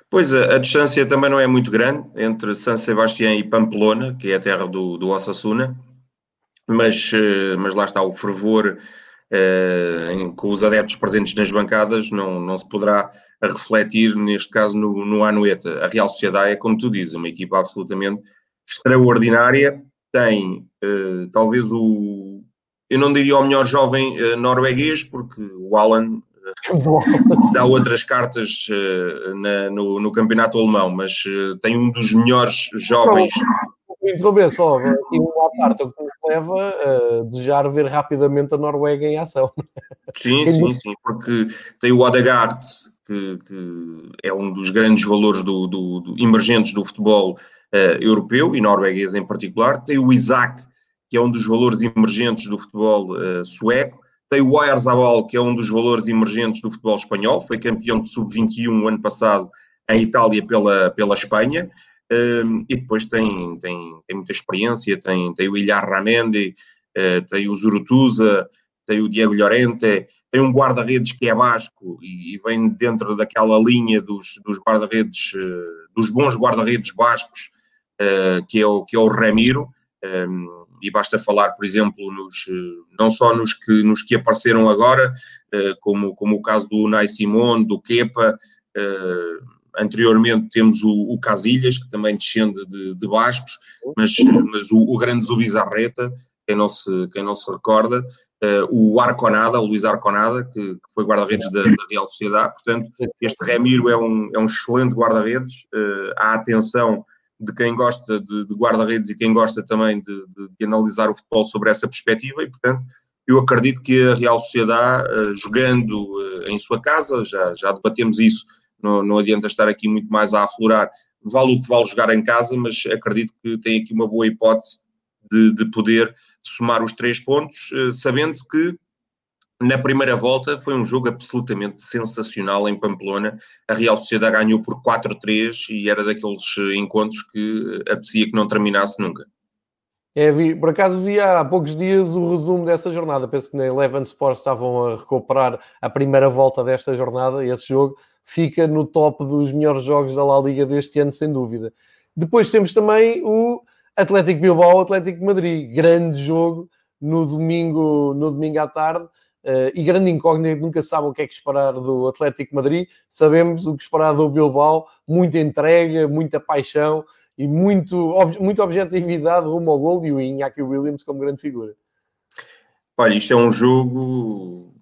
Pois, a, a, distância também não é muito grande entre San Sebastián e Pamplona, que é a terra do, do Osasuna, mas, mas lá está o fervor com os adeptos presentes nas bancadas, não, não se poderá refletir, neste caso, no, no Anueta. A Real Sociedade é, como tu dizes, uma equipa absolutamente extraordinária, tem uh, talvez o, eu não diria o melhor jovem uh, norueguês, porque o Alan dá outras cartas uh, na, no, no, campeonato alemão, mas uh, tem um dos melhores jovens. Interromper só, aqui uma parte leva a desejar ver rapidamente a Noruega em ação. Sim, sim, sim, porque tem o Odegaard, que, que é um dos grandes valores do, do, do emergentes do futebol uh, europeu e norueguês em particular, tem o Isaac, que é um dos valores emergentes do futebol uh, sueco, tem o Oyarzabal, que é um dos valores emergentes do futebol espanhol, foi campeão de sub-21 ano passado em Itália pela, pela Espanha, e depois tem, tem, tem muita experiência, tem, tem o Ilhar Ramendi, uh, tem o Zurutuza, tem o Diego Llorente, tem um guarda-redes que é basco e, e, vem dentro daquela linha dos, dos guarda-redes, uh, dos bons guarda-redes bascos, uh, que, é o, que é o Ramiro, e basta falar, por exemplo, nos, não só nos que, nos que apareceram agora, como, como o caso do Unai Simon, do Kepa, Anteriormente temos o, o Casilhas, que também descende de, de Bascos, mas, mas o, o grande Zubizarreta, quem não se, quem não se recorda, uh, o Arconada, o Luís Arconada, que, que foi guarda-redes da, da, Real Sociedade. Portanto, este Remiro é um, é um excelente guarda-redes. Uh, há atenção de quem gosta de, de guarda-redes e quem gosta também de, de, de, analisar o futebol sobre essa perspectiva, e portanto eu acredito que a Real Sociedade, uh, jogando em sua casa, já, já debatemos isso não, não adianta estar aqui muito mais a aflorar. Vale o que vale jogar em casa, mas acredito que tem aqui uma boa hipótese de, de poder somar os três pontos, eh, sabendo-se que na primeira volta foi um jogo absolutamente sensacional em Pamplona. A Real Sociedade ganhou por 4-3 e era daqueles eh, encontros que eh, apetecia que não terminasse nunca. É, vi, por acaso vi há poucos dias o resumo dessa jornada. Penso que na Eleven Sports estavam a recuperar a primeira volta desta jornada esse jogo fica no top dos melhores jogos da La Liga deste ano, sem dúvida. Depois temos também o Atlético Bilbao, Atlético Madrid, grande jogo no domingo, no domingo à tarde. Uh, e grande incógnita, nunca sabe o que é que esperar do Atlético Madrid. Sabemos o que esperar do Bilbao, muita entrega, muita paixão e muito, ob muita objetividade rumo ao gol e o Iñaki Williams como grande figura. Olha, isto é um jogo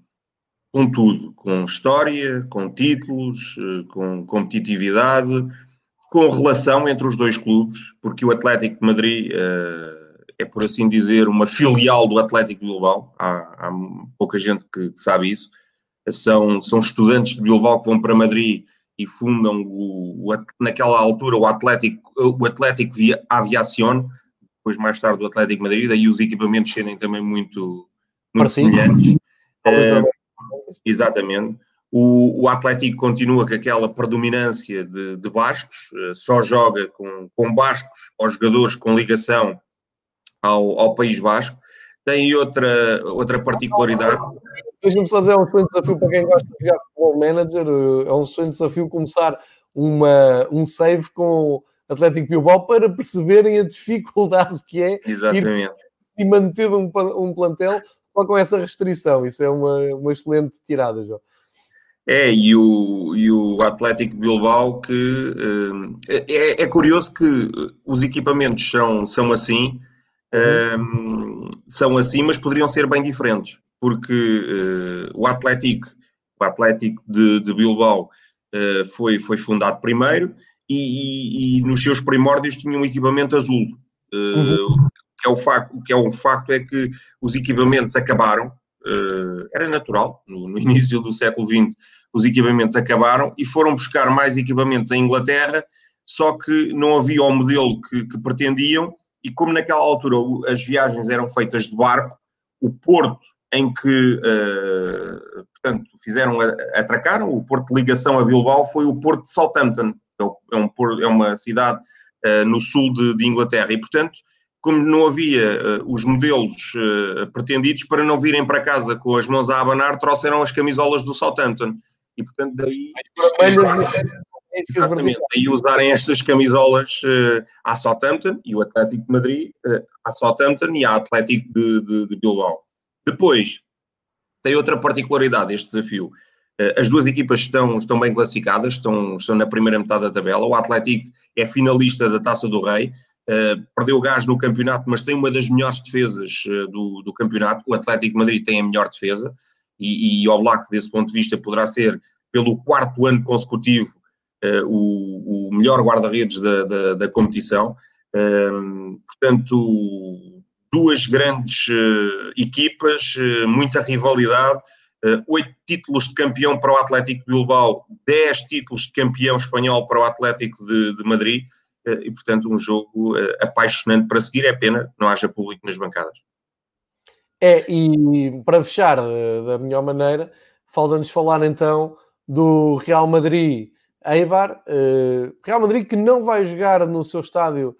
com tudo, com história, com títulos, eh, com competitividade, com relação entre os dois clubes, porque o Atlético de Madrid uh, é, por assim dizer, uma filial do Atlético de Bilbao. Há, há pouca gente que, que, sabe isso. São, são estudantes de Bilbao que vão para Madrid e fundam o, o, naquela altura o Atlético, o Atlético via Aviación, depois mais tarde o Atlético de Madrid, daí os equipamentos serem também muito, muito semelhantes. Uh, Exatamente. O, o Atlético continua com aquela predominância de, de bascos, eh, só joga com, com bascos ou jogadores com ligação ao, ao País Basco. Tem outra, outra particularidade. Deixa-me só dizer, é um excelente desafio para quem gosta de jogar futebol manager, eh, é um excelente desafio começar uma, um save com Atlético Bilbao para perceberem a dificuldade que é Exatamente. e manter um, um plantel só com essa restrição. Isso é uma, uma excelente tirada, João. É, e o, e o Atlético Bilbao que uh, é, é, curioso que os equipamentos são, são assim, uh, são assim, mas poderiam ser bem diferentes, porque uh, o Atlético, o Atlético de, de Bilbao foi, foi fundado primeiro e, e, e, nos seus primórdios tinha um equipamento azul. Uhum que é o facto, que é um facto é que os equipamentos acabaram, era natural, no, no [LAUGHS] início do século XX os equipamentos acabaram e foram buscar mais equipamentos em Inglaterra, só que não havia o modelo que, que pretendiam e como naquela altura as viagens eram feitas de barco, o porto em que, uh, portanto, fizeram, atracaram, o porto de ligação a Bilbao foi o porto de Southampton, é, é, um, é uma cidade uh, no sul de, de, Inglaterra, e, portanto, como não havia uh, os modelos pretendidos, para não virem para casa com as mãos a abanar, trouxeram as camisolas do Southampton, e, portanto, daí... Exatamente, daí usarem estas camisolas uh, à Southampton e o Atlético de Madrid uh, à Southampton e à Atlético de, de, de Bilbao. Depois, tem outra particularidade este desafio. Uh, as duas equipas estão, estão bem classificadas, estão, estão na primeira metade da tabela. O Atlético é finalista da Taça do Rei, uh, perdeu gás no campeonato, mas tem uma das melhores defesas uh, do, do campeonato. O Atlético Madrid tem a melhor defesa e, e o Black, desse ponto de vista, poderá ser, pelo quarto ano consecutivo, uh, o, o, melhor guarda-redes da, da, da, competição. Portanto, duas grandes equipas, muita rivalidade, oito títulos de campeão para o Atlético de Bilbao, dez títulos de campeão espanhol para o Atlético de, de Madrid, e portanto um jogo apaixonante para seguir, é pena que não haja público nas bancadas. É, e para fechar da melhor maneira, falta-nos falar então do Real Madrid. Eibar, Real Madrid que não vai jogar no seu estádio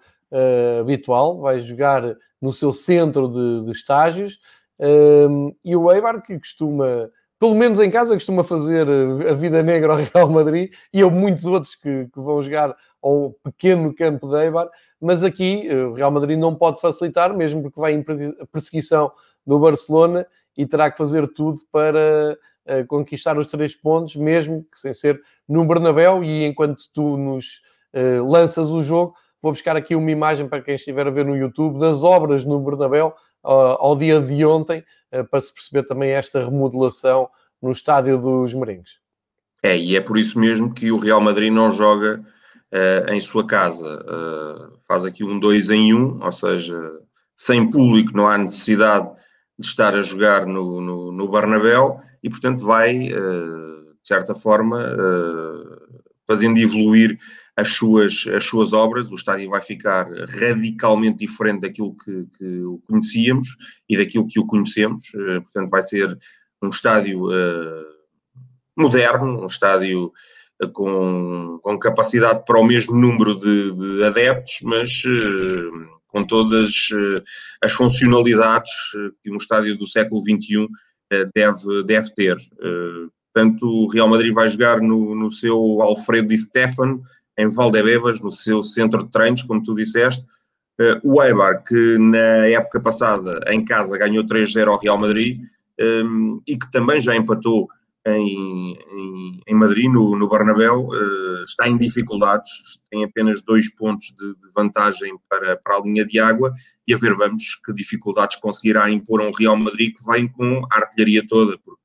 habitual, vai jogar no seu centro de, de estágios, uh, e o Eibar que costuma, pelo menos em casa, costuma fazer a vida negra ao Real Madrid, e há muitos outros que, que vão jogar ao pequeno campo de Eibar, mas aqui o Real Madrid não pode facilitar, mesmo porque vai em perseguição do Barcelona e terá que fazer tudo para conquistar os três pontos, mesmo que sem ser no Bernabéu. E enquanto tu nos uh, lanças o jogo, vou buscar aqui uma imagem para quem estiver a ver no YouTube das obras no Bernabéu uh, ao dia de ontem, uh, para se perceber também esta remodelação no estádio dos Merengues. É, e é por isso mesmo que o Real Madrid não joga em sua casa. faz aqui um 2 em 1, um, ou seja, sem público não há necessidade de estar a jogar no, no, no Bernabéu e, portanto, vai, eh, de certa forma, fazendo evoluir as suas, as suas obras. O estádio vai ficar radicalmente diferente daquilo que, que o conhecíamos e daquilo que o conhecemos. Portanto, vai ser um estádio moderno, um estádio com, com capacidade para o mesmo número de, de adeptos, mas com todas as funcionalidades que um estádio do século XXI eh, deve, deve ter. Eh, portanto, o Real Madrid vai jogar no, no seu Alfredo Di Stefano, em Valdebebas, no seu centro de treinos, como tu disseste. Eh, o Eibar, que na época passada em casa ganhou 3-0 ao Real Madrid e que também já empatou em, em, em Madrid, no, no Bernabéu, está em dificuldades, tem apenas dois pontos de, de, vantagem para, para a linha de água e a ver vamos que dificuldades conseguirá impor um Real Madrid que vem com a artilharia toda, porque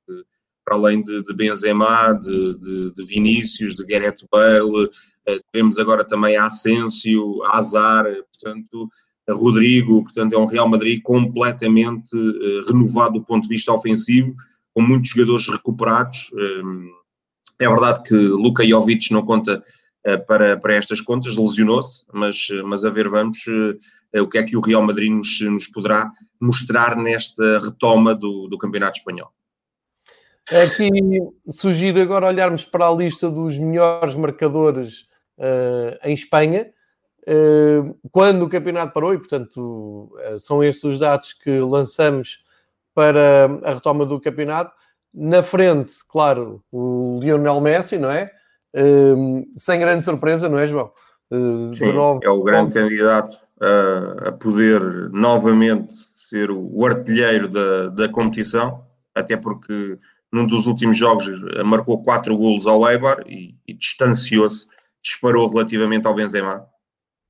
para além de, de Benzema, de, de, de, Vinícius, de Gareth Bale, eh, temos agora também Asensio, Azar, portanto, a Rodrigo, portanto é um Real Madrid completamente eh, renovado do ponto de vista ofensivo, com muitos jogadores recuperados, eh, é verdade que Luka Jovic não conta uh, para, para estas contas, lesionou-se, mas, mas a ver vamos uh, o que é que o Real Madrid nos, nos poderá mostrar nesta retoma do, do Campeonato Espanhol. Aqui sugiro agora olharmos para a lista dos melhores marcadores uh, em Espanha, quando o campeonato parou, e portanto são estes os dados que lançamos para a retoma do campeonato. Na frente, claro, o Lionel Messi, não é? Um, sem grande surpresa, não é, João? Uh, Sim, 19... é o grande candidato a, a, poder novamente ser o artilheiro da, da competição, até porque num dos últimos jogos marcou 4 golos ao Eibar e, e distanciou-se, disparou relativamente ao Benzema.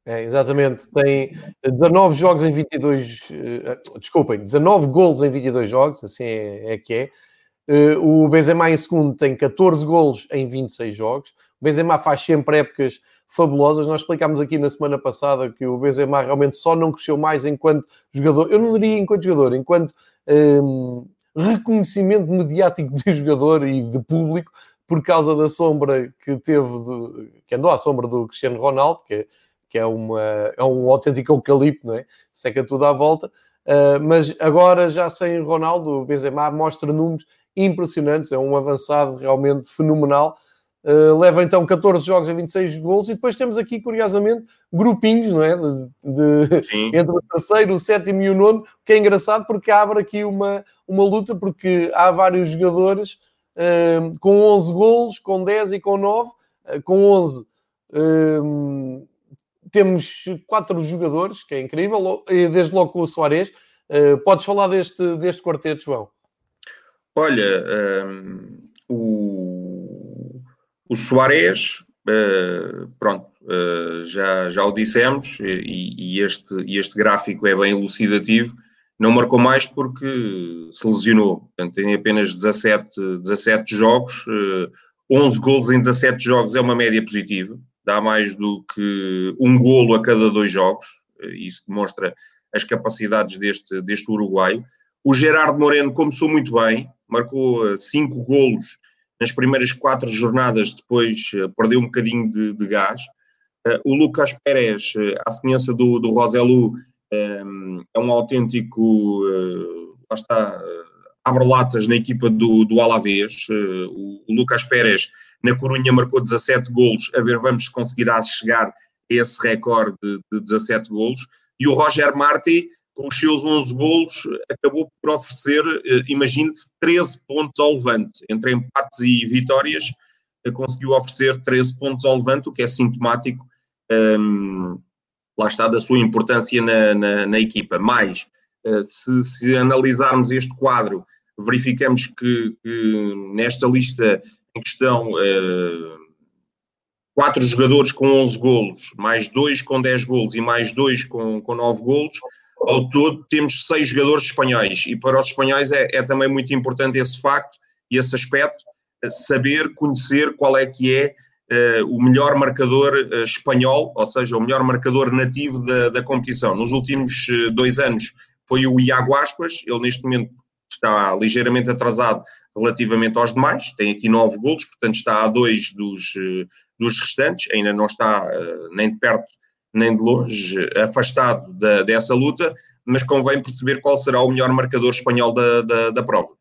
É, exatamente, tem 19 jogos em 22, uh, desculpem, 19 golos em 22 jogos, assim é, é que é. Uh, o Benzema em segundo tem 14 golos em 26 jogos. O Benzema faz sempre épocas fabulosas. Nós explicámos aqui na semana passada que o Benzema realmente só não cresceu mais enquanto jogador. Eu não diria enquanto jogador, enquanto um, reconhecimento mediático de [LAUGHS] jogador e de público por causa da sombra que teve, de, que andou à sombra do Cristiano Ronaldo, que é, que é, uma, é um autêntico eucalipto, não é? Seca tudo à volta. Uh, mas agora, já sem Ronaldo, o Benzema mostra números impressionantes, é um avançado realmente fenomenal. Uh, leva então 14 jogos a 26 gols e depois temos aqui, curiosamente, grupinhos, não é? De, de [LAUGHS] entre o terceiro, o sétimo e o nono, que é engraçado porque abre aqui uma, uma luta, porque há vários jogadores uh, com 11 gols, com 10 e com 9. Uh, com 11 temos quatro jogadores, que é incrível, desde logo com o Soares. podes falar deste, deste quarteto, João? Olha, um, o, o Soares, uh, pronto, uh, já, já o dissemos, e, e, este, este gráfico é bem elucidativo. Não marcou mais porque se lesionou. Portanto, tem apenas 17, 17 jogos, uh, eh, 11 golos em 17 jogos é uma média positiva. Dá mais do que um golo a cada dois jogos. Isso demonstra as capacidades deste, deste uruguaio. O Gerardo Moreno começou muito bem, marcou eh, cinco golos nas primeiras quatro jornadas, depois eh, perdeu um bocadinho de, de gás. Eh, o Lucas Pérez, à semelhança do, do Roselu, é um autêntico, lá está, abre-latas na equipa do, do Alavés. O, o Lucas Pérez, na Corunha, marcou 17 golos. A ver, vamos se conseguirá chegar a esse recorde de, de 17 golos. E o Roger Marti, com os seus 11 golos, acabou por oferecer, eh, imagine-se, 13 pontos ao Levante. Entre empates e vitórias, eh, conseguiu oferecer 13 pontos ao Levante, o que é sintomático, ehm, lá está, da sua importância na, na, na equipa. Mas, uh, se, se, analisarmos este quadro, verificamos que, que nesta lista em questão, uh, quatro jogadores com 11 golos, mais dois com 10 golos e mais dois com, com 9 golos, ao todo temos seis jogadores espanhóis e para os espanhóis é, é também muito importante esse facto e esse aspecto, saber, conhecer qual é que é uh, o melhor marcador espanhol, ou seja, o melhor marcador nativo da, da competição. Nos últimos dois anos foi o Iago Aspas, ele neste momento está ligeiramente atrasado relativamente aos demais, tem aqui nove golos, portanto está a dois dos, dos restantes, ainda não está nem de perto nem de longe afastado da, dessa luta, mas convém perceber qual será o melhor marcador espanhol da, da, da prova.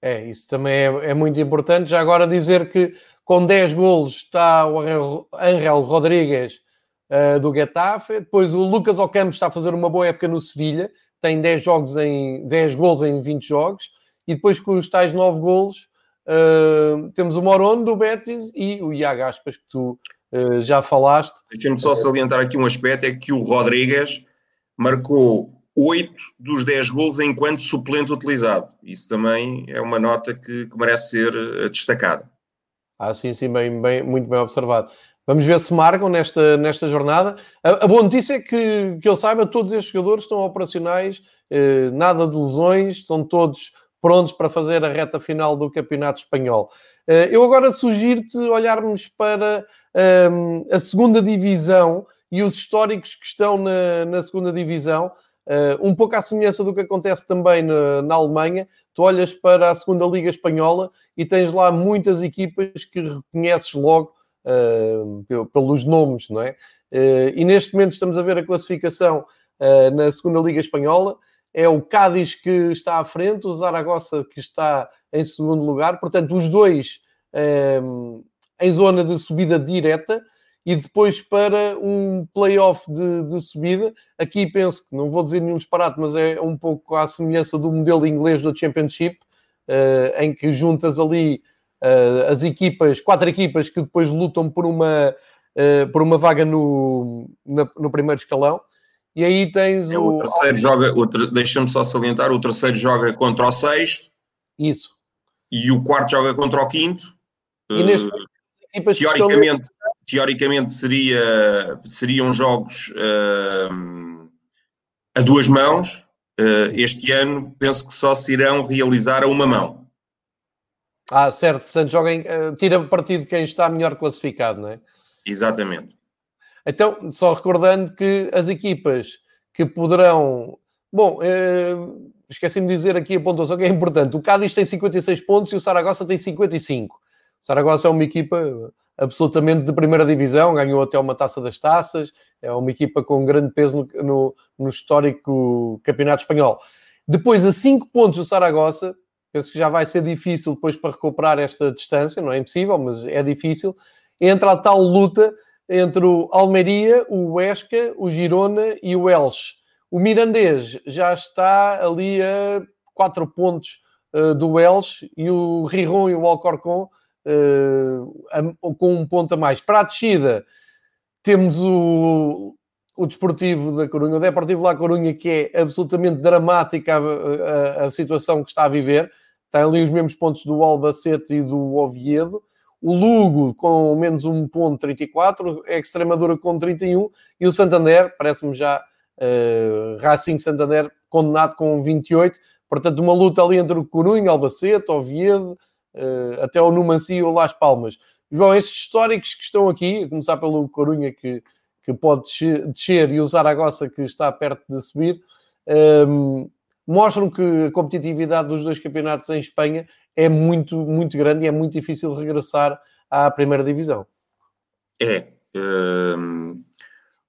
É, isso também é, é, muito importante. Já agora dizer que com 10 golos está o Angel Rodrigues uh, do Getafe, depois o Lucas Ocampo está a fazer uma boa época no Sevilha, tem 10 jogos em 10 golos em 20 jogos, e depois com os tais 9 golos uh, temos o Moron do Betis e o Iago Aspas que tu eh, já falaste. Deixa-me só salientar aqui um aspecto: é que o Rodrigues marcou 8 dos 10 gols enquanto suplente utilizado. Isso também é uma nota que, que merece ser eh, destacada. Ah, sim, sim, bem, bem, muito bem observado. Vamos ver se marcam nesta, nesta jornada. A, a boa notícia é que, que eu saiba, todos estes jogadores estão operacionais, eh, nada de lesões, estão todos prontos para fazer a reta final do Campeonato Espanhol. Eh, eu agora sugiro-te olharmos para um, a segunda divisão e os históricos que estão na, na segunda divisão, uh, um pouco à semelhança do que acontece também na, na, Alemanha. Tu olhas para a segunda Liga Espanhola e tens lá muitas equipas que reconheces logo uh, pelos nomes, não é? Uh, e neste momento estamos a ver a classificação na segunda Liga Espanhola. É o Cádiz que está à frente, o Zaragoza que está em segundo lugar. Portanto, os dois em zona de subida direta e depois para um playoff de, de subida. Aqui penso que não vou dizer nenhum disparate, mas é um pouco à semelhança do modelo inglês do Championship, uh, em que juntas ali as equipas, quatro equipas que depois lutam por uma, uh, por uma vaga no, na, no primeiro escalão. E aí tens é, o... o terceiro joga, deixa-me só salientar, o terceiro joga contra o sexto. Isso. E o quarto joga contra o quinto. E neste equipas teoricamente, estão... teoricamente seria, seriam jogos uh, a duas mãos. Uh, este ano penso que só se irão realizar a uma mão. Ah, certo. Portanto, joguem, uh, tira partido quem está melhor classificado, não é? Exatamente. Então, só recordando que as equipas que poderão. Bom, uh, esqueci-me de dizer aqui a pontuação que é importante. O Cádiz tem 56 pontos e o Saragossa tem 55. O Saragossa é uma equipa absolutamente de primeira divisão, ganhou até uma taça das taças, é uma equipa com grande peso no, no, no histórico campeonato espanhol. Depois, a 5 pontos o Saragossa, penso que já vai ser difícil depois para recuperar esta distância, não é impossível, mas é difícil. Entra a tal luta entre o Almeria, o Huesca, o Girona e o Elche. O Mirandês já está ali a 4 pontos uh, do Elche e o Riron e o Alcorcon uh, com um ponto a mais. Para a descida, temos o, o Desportivo da Corunha, o Deportivo La Corunha, que é absolutamente dramática a, a, a, situação que está a viver. Tem ali os mesmos pontos do Albacete e do Oviedo. O Lugo com menos 1.34, a Extremadura com 31 e o Santander, parece-me já uh, Racing Santander condenado com 28. Portanto, uma luta ali entre o Corunha, Albacete, Oviedo, uh, até o Numancia ou Las Palmas. João, estes históricos que estão aqui, a começar pelo Corunha que, que pode descer e o Zaragoza que está perto de subir, um, ehm, mostram que a competitividade dos dois campeonatos em Espanha é muito, muito grande e é muito difícil regressar à primeira divisão. É. Um,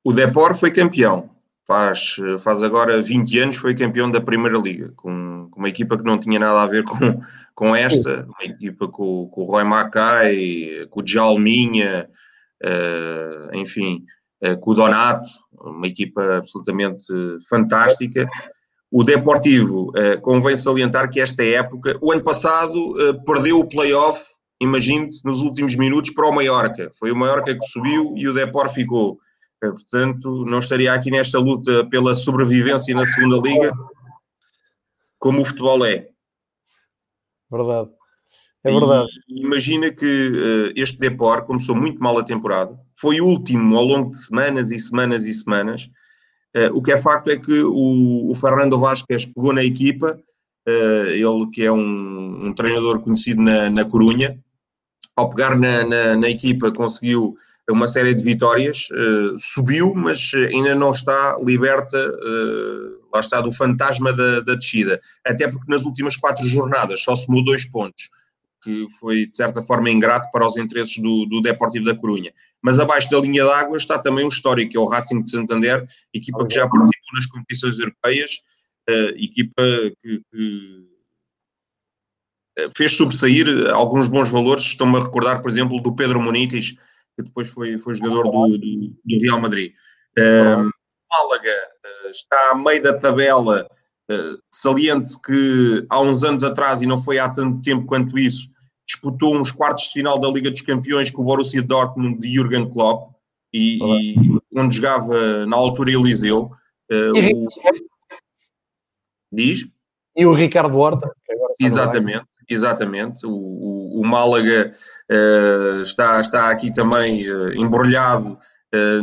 o Depor foi campeão. Faz, faz agora 20 anos foi campeão da Primeira Liga, com, com uma equipa que não tinha nada a ver com, com esta, uma equipa com, com o Roy Mackay, com o Djalminha, uh, enfim, uh, com o Donato, uma equipa absolutamente fantástica. O Deportivo, uh, convém salientar que esta época, o ano passado, uh, perdeu o play-off, imagine-se, nos últimos minutos para o Mallorca. Foi o Mallorca que subiu e o Depor ficou. Uh, portanto, não estaria aqui nesta luta pela sobrevivência na segunda liga, como o futebol é. Verdade. É verdade. E imagina que este Depor começou muito mal a temporada, foi último ao longo de semanas e semanas e semanas, o que é facto é que o, o Fernando Vasquez pegou na equipa, uh, ele que é um, um treinador conhecido na, na Corunha, ao pegar na, na, na, equipa conseguiu uma série de vitórias, uh, subiu, mas ainda não está liberta, lá está, do fantasma da, da descida. Até porque nas últimas quatro jornadas só somou dois pontos que foi de certa forma ingrato para os interesses do, do Deportivo da Corunha. Mas abaixo da linha d'água está também um histórico, que é o Racing de Santander, equipa que já participou nas competições europeias, uh, equipa que, que eh, fez sobressair alguns bons valores. Estou-me a recordar, por exemplo, do Pedro Munitis, que depois foi, foi jogador do, do, do Real Madrid. Uh, Málaga uh, está a meio da tabela. Uh, Saliente-se que há uns anos atrás, e não foi há tanto tempo quanto isso, disputou uns quartos de final da Liga dos Campeões com o Borussia Dortmund de Jürgen Klopp, e, e onde jogava na altura Eliseu. Uh, o... Diz? E o Ricardo Horta. Exatamente, exatamente. O, o, o Málaga uh, está, está aqui também uh, embrulhado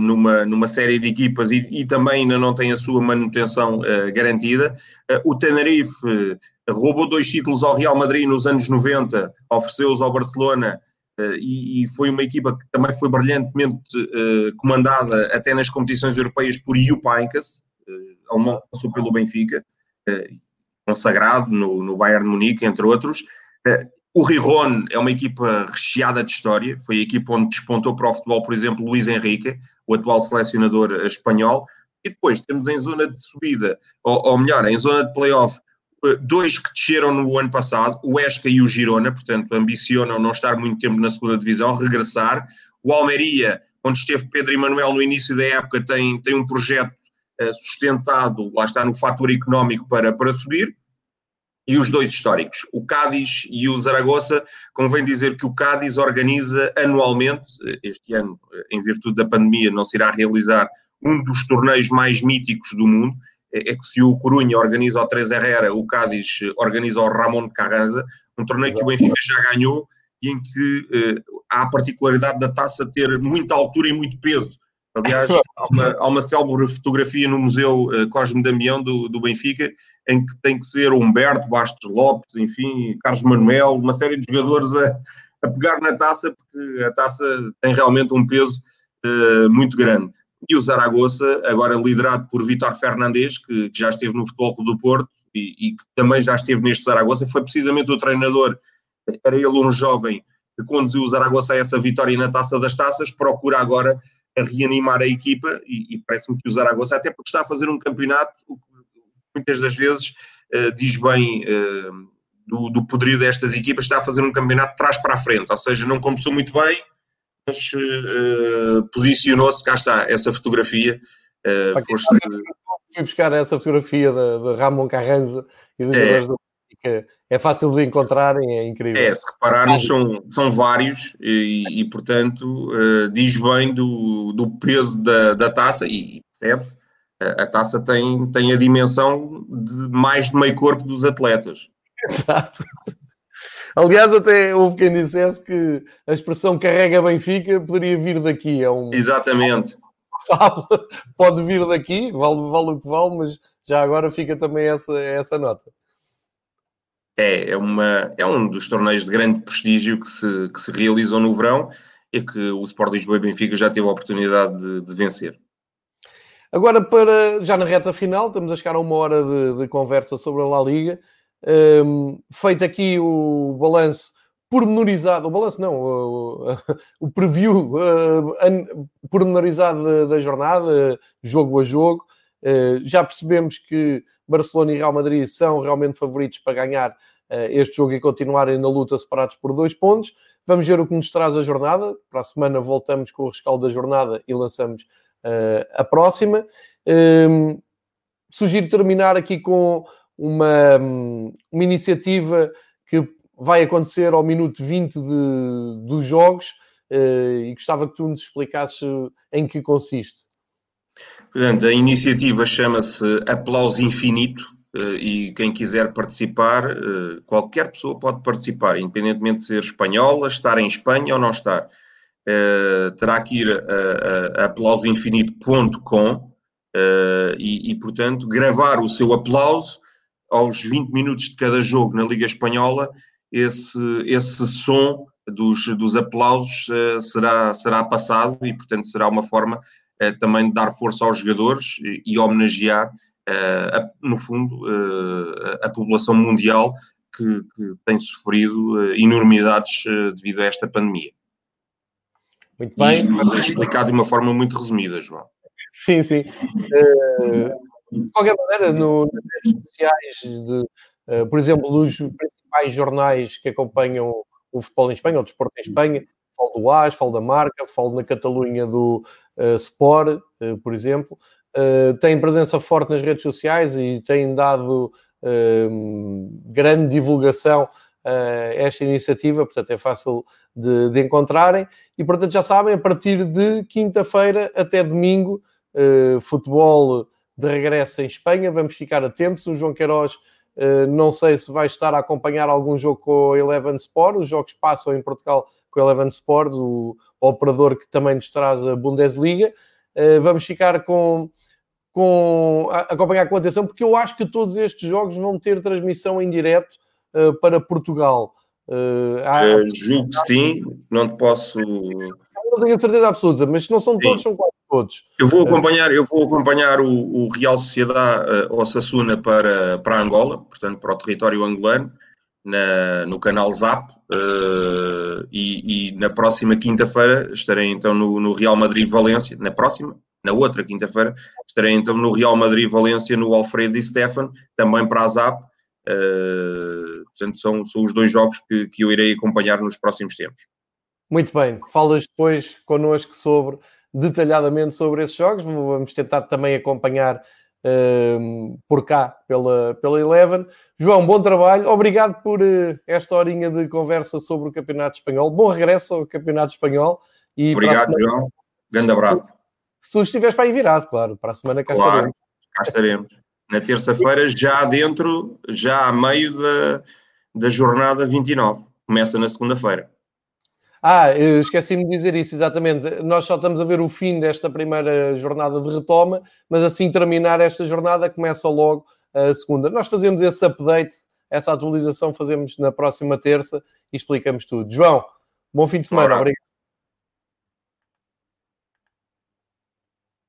numa, numa série de equipas e, e, também ainda não tem a sua manutenção garantida. o Tenerife roubou dois títulos ao Real Madrid nos anos 90, ofereceu-os ao Barcelona uh, e, e, foi uma equipa que também foi brilhantemente uh, comandada até nas competições europeias por Jupp Heynckes, uh, alemão passou pelo Benfica, consagrado no, no Bayern Munique, entre outros. O Rijon é uma equipa recheada de história, foi a equipa onde despontou para o futebol, por exemplo, Luís Henrique, o atual selecionador espanhol, e depois temos em zona de subida, ou, ou melhor, em zona de playoff, dois que desceram no ano passado, o Esca e o Girona, portanto ambicionam não estar muito tempo na segunda divisão, regressar. O Almeria, onde esteve Pedro Emanuel no início da época, tem, tem um projeto uh, sustentado, lá está no fator económico para, para subir. E os dois históricos, o Cádiz e o Zaragoza, convém dizer que o Cádiz organiza anualmente, este ano, em virtude da pandemia, não se irá realizar um dos torneios mais míticos do mundo, é, é que se o Corunha organiza o 3 Herrera, o Cádiz organiza o Ramon Carranza, um torneio que o Benfica já ganhou e em que uh, há a particularidade da taça ter muita altura e muito peso. Aliás, [LAUGHS] há uma, há uma célebre fotografia no Museu uh, Cosme Damião do, do Benfica, em que tem que ser Humberto, Bastos Lopes, enfim, Carlos Manuel, uma série de jogadores a, a pegar na taça, porque a taça tem realmente um peso uh, muito grande. E o Zaragoza, agora liderado por Vitor Fernandes, que, que, já esteve no Futebol Clube do Porto, e, e, que também já esteve neste Zaragoza, foi precisamente o treinador, era ele um jovem que conduziu o Zaragoza a essa vitória na Taça das Taças, procura agora reanimar a equipa e, e parece-me que o Zaragoza, até porque está a fazer um campeonato, muitas das vezes uh, diz bem uh, do, do poderio destas equipas, está a fazer um campeonato de trás para a frente, ou seja, não começou muito bem, mas uh, posicionou-se, cá está, essa fotografia. Uh, foste... Fui buscar essa fotografia de, de Ramon Carranza e dos é. jogadores do que é fácil de encontrarem, é incrível. É, se repararmos, são, são vários e, e portanto, uh, diz bem do, do peso da, da taça e percebe-se, a, taça tem, tem a dimensão de mais de meio corpo dos atletas. Exato. Aliás, até houve quem dissesse que a expressão carrega Benfica poderia vir daqui. É um... Exatamente. [LAUGHS] Pode vir daqui, vale, vale o que vale, mas já agora fica também essa, essa nota. É, é, uma, é um dos torneios de grande prestígio que se, que se realizam no verão e que o Sport Lisboa e Benfica já teve a oportunidade de, de vencer. Agora, para já na reta final, estamos a chegar a uma hora de, de conversa sobre a La Liga. Um, feito aqui o balanço pormenorizado, o balanço não, o, o [LAUGHS] preview uh, pormenorizado da, da, jornada, jogo a jogo. Uh, já percebemos que Barcelona e Real Madrid são realmente favoritos para ganhar uh, este jogo e continuarem na luta separados por dois pontos. Vamos ver o que nos traz a jornada. Para a semana voltamos com o rescaldo da jornada e lançamos a próxima. Um, sugiro terminar aqui com uma, uma iniciativa que vai acontecer ao minuto 20 de, dos jogos uh, e gostava que tu nos explicasses em que consiste. Portanto, a iniciativa chama-se Aplauso Infinito uh, e quem quiser participar, qualquer pessoa pode participar, independentemente de ser espanhola, estar em Espanha ou não estar. Terá que ir a, a, a aplausoinfinito.com e, e, portanto, gravar o seu aplauso aos 20 minutos de cada jogo na Liga Espanhola, esse, esse som dos, dos aplausos uh, será, será passado e, portanto, será uma forma uh, também de dar força aos jogadores e, e homenagear, uh, a, no fundo, a população mundial que, que tem sofrido enormidades devido a esta pandemia. Muito bem. Isto é explicado de uma forma muito resumida, João. Sim, sim. De qualquer maneira, no, nas redes sociais, de, uh, por exemplo, dos principais jornais que acompanham o futebol em Espanha, o desporto em Espanha, falo do AS, falo da Marca, falo na Catalunha do uh, Sport, uh, por exemplo, uh, têm presença forte nas redes sociais e têm dado grande divulgação esta iniciativa, portanto é fácil de, de, encontrarem e portanto já sabem, a partir de quinta-feira até domingo, futebol de regresso em Espanha. Vamos ficar atentos. O João Queiroz, uh, não sei se vai estar a acompanhar algum jogo com o Eleven Sport. Os jogos passam em Portugal com o Eleven Sport, o, operador que também nos traz a Bundesliga. Vamos ficar com, com acompanhar com atenção, porque eu acho que todos estes jogos vão ter transmissão em direto uh, para Portugal. Uh, há... julgo que sim, não te posso. Não tenho certeza absoluta, mas se não são sim. todos, são quase todos. Eu vou acompanhar, eu vou acompanhar o, o Real Sociedade uh, Osasuna para, para Angola, portanto para o território angolano, na, no canal Zap, uh, e, e, na próxima quinta-feira estarei então no, no Real Madrid Valência, na próxima, na outra quinta-feira, estarei então no Real Madrid Valência no Alfredo e Stefan, também para a Zap. Uh, portanto, são, são os dois jogos que, que eu irei acompanhar nos próximos tempos. Muito bem, falas depois connosco sobre detalhadamente sobre esses jogos. Vamos tentar também acompanhar uh, por cá pela, pela Eleven. João, bom trabalho. Obrigado por uh, esta horinha de conversa sobre o Campeonato Espanhol. Bom regresso ao Campeonato Espanhol. E Obrigado, semana... João. Grande abraço. Se tu estiveres para aí virado, claro, para a semana cá claro, estaremos. Cá estaremos. Na terça-feira, já dentro, já a meio da, da jornada 29. Começa na segunda-feira. Ah, esqueci-me de dizer isso, exatamente. Nós só estamos a ver o fim desta primeira jornada de retoma, mas assim terminar esta jornada começa logo a segunda. Nós fazemos esse update, essa atualização fazemos na próxima terça e explicamos tudo. João, bom fim de semana. Obrigado.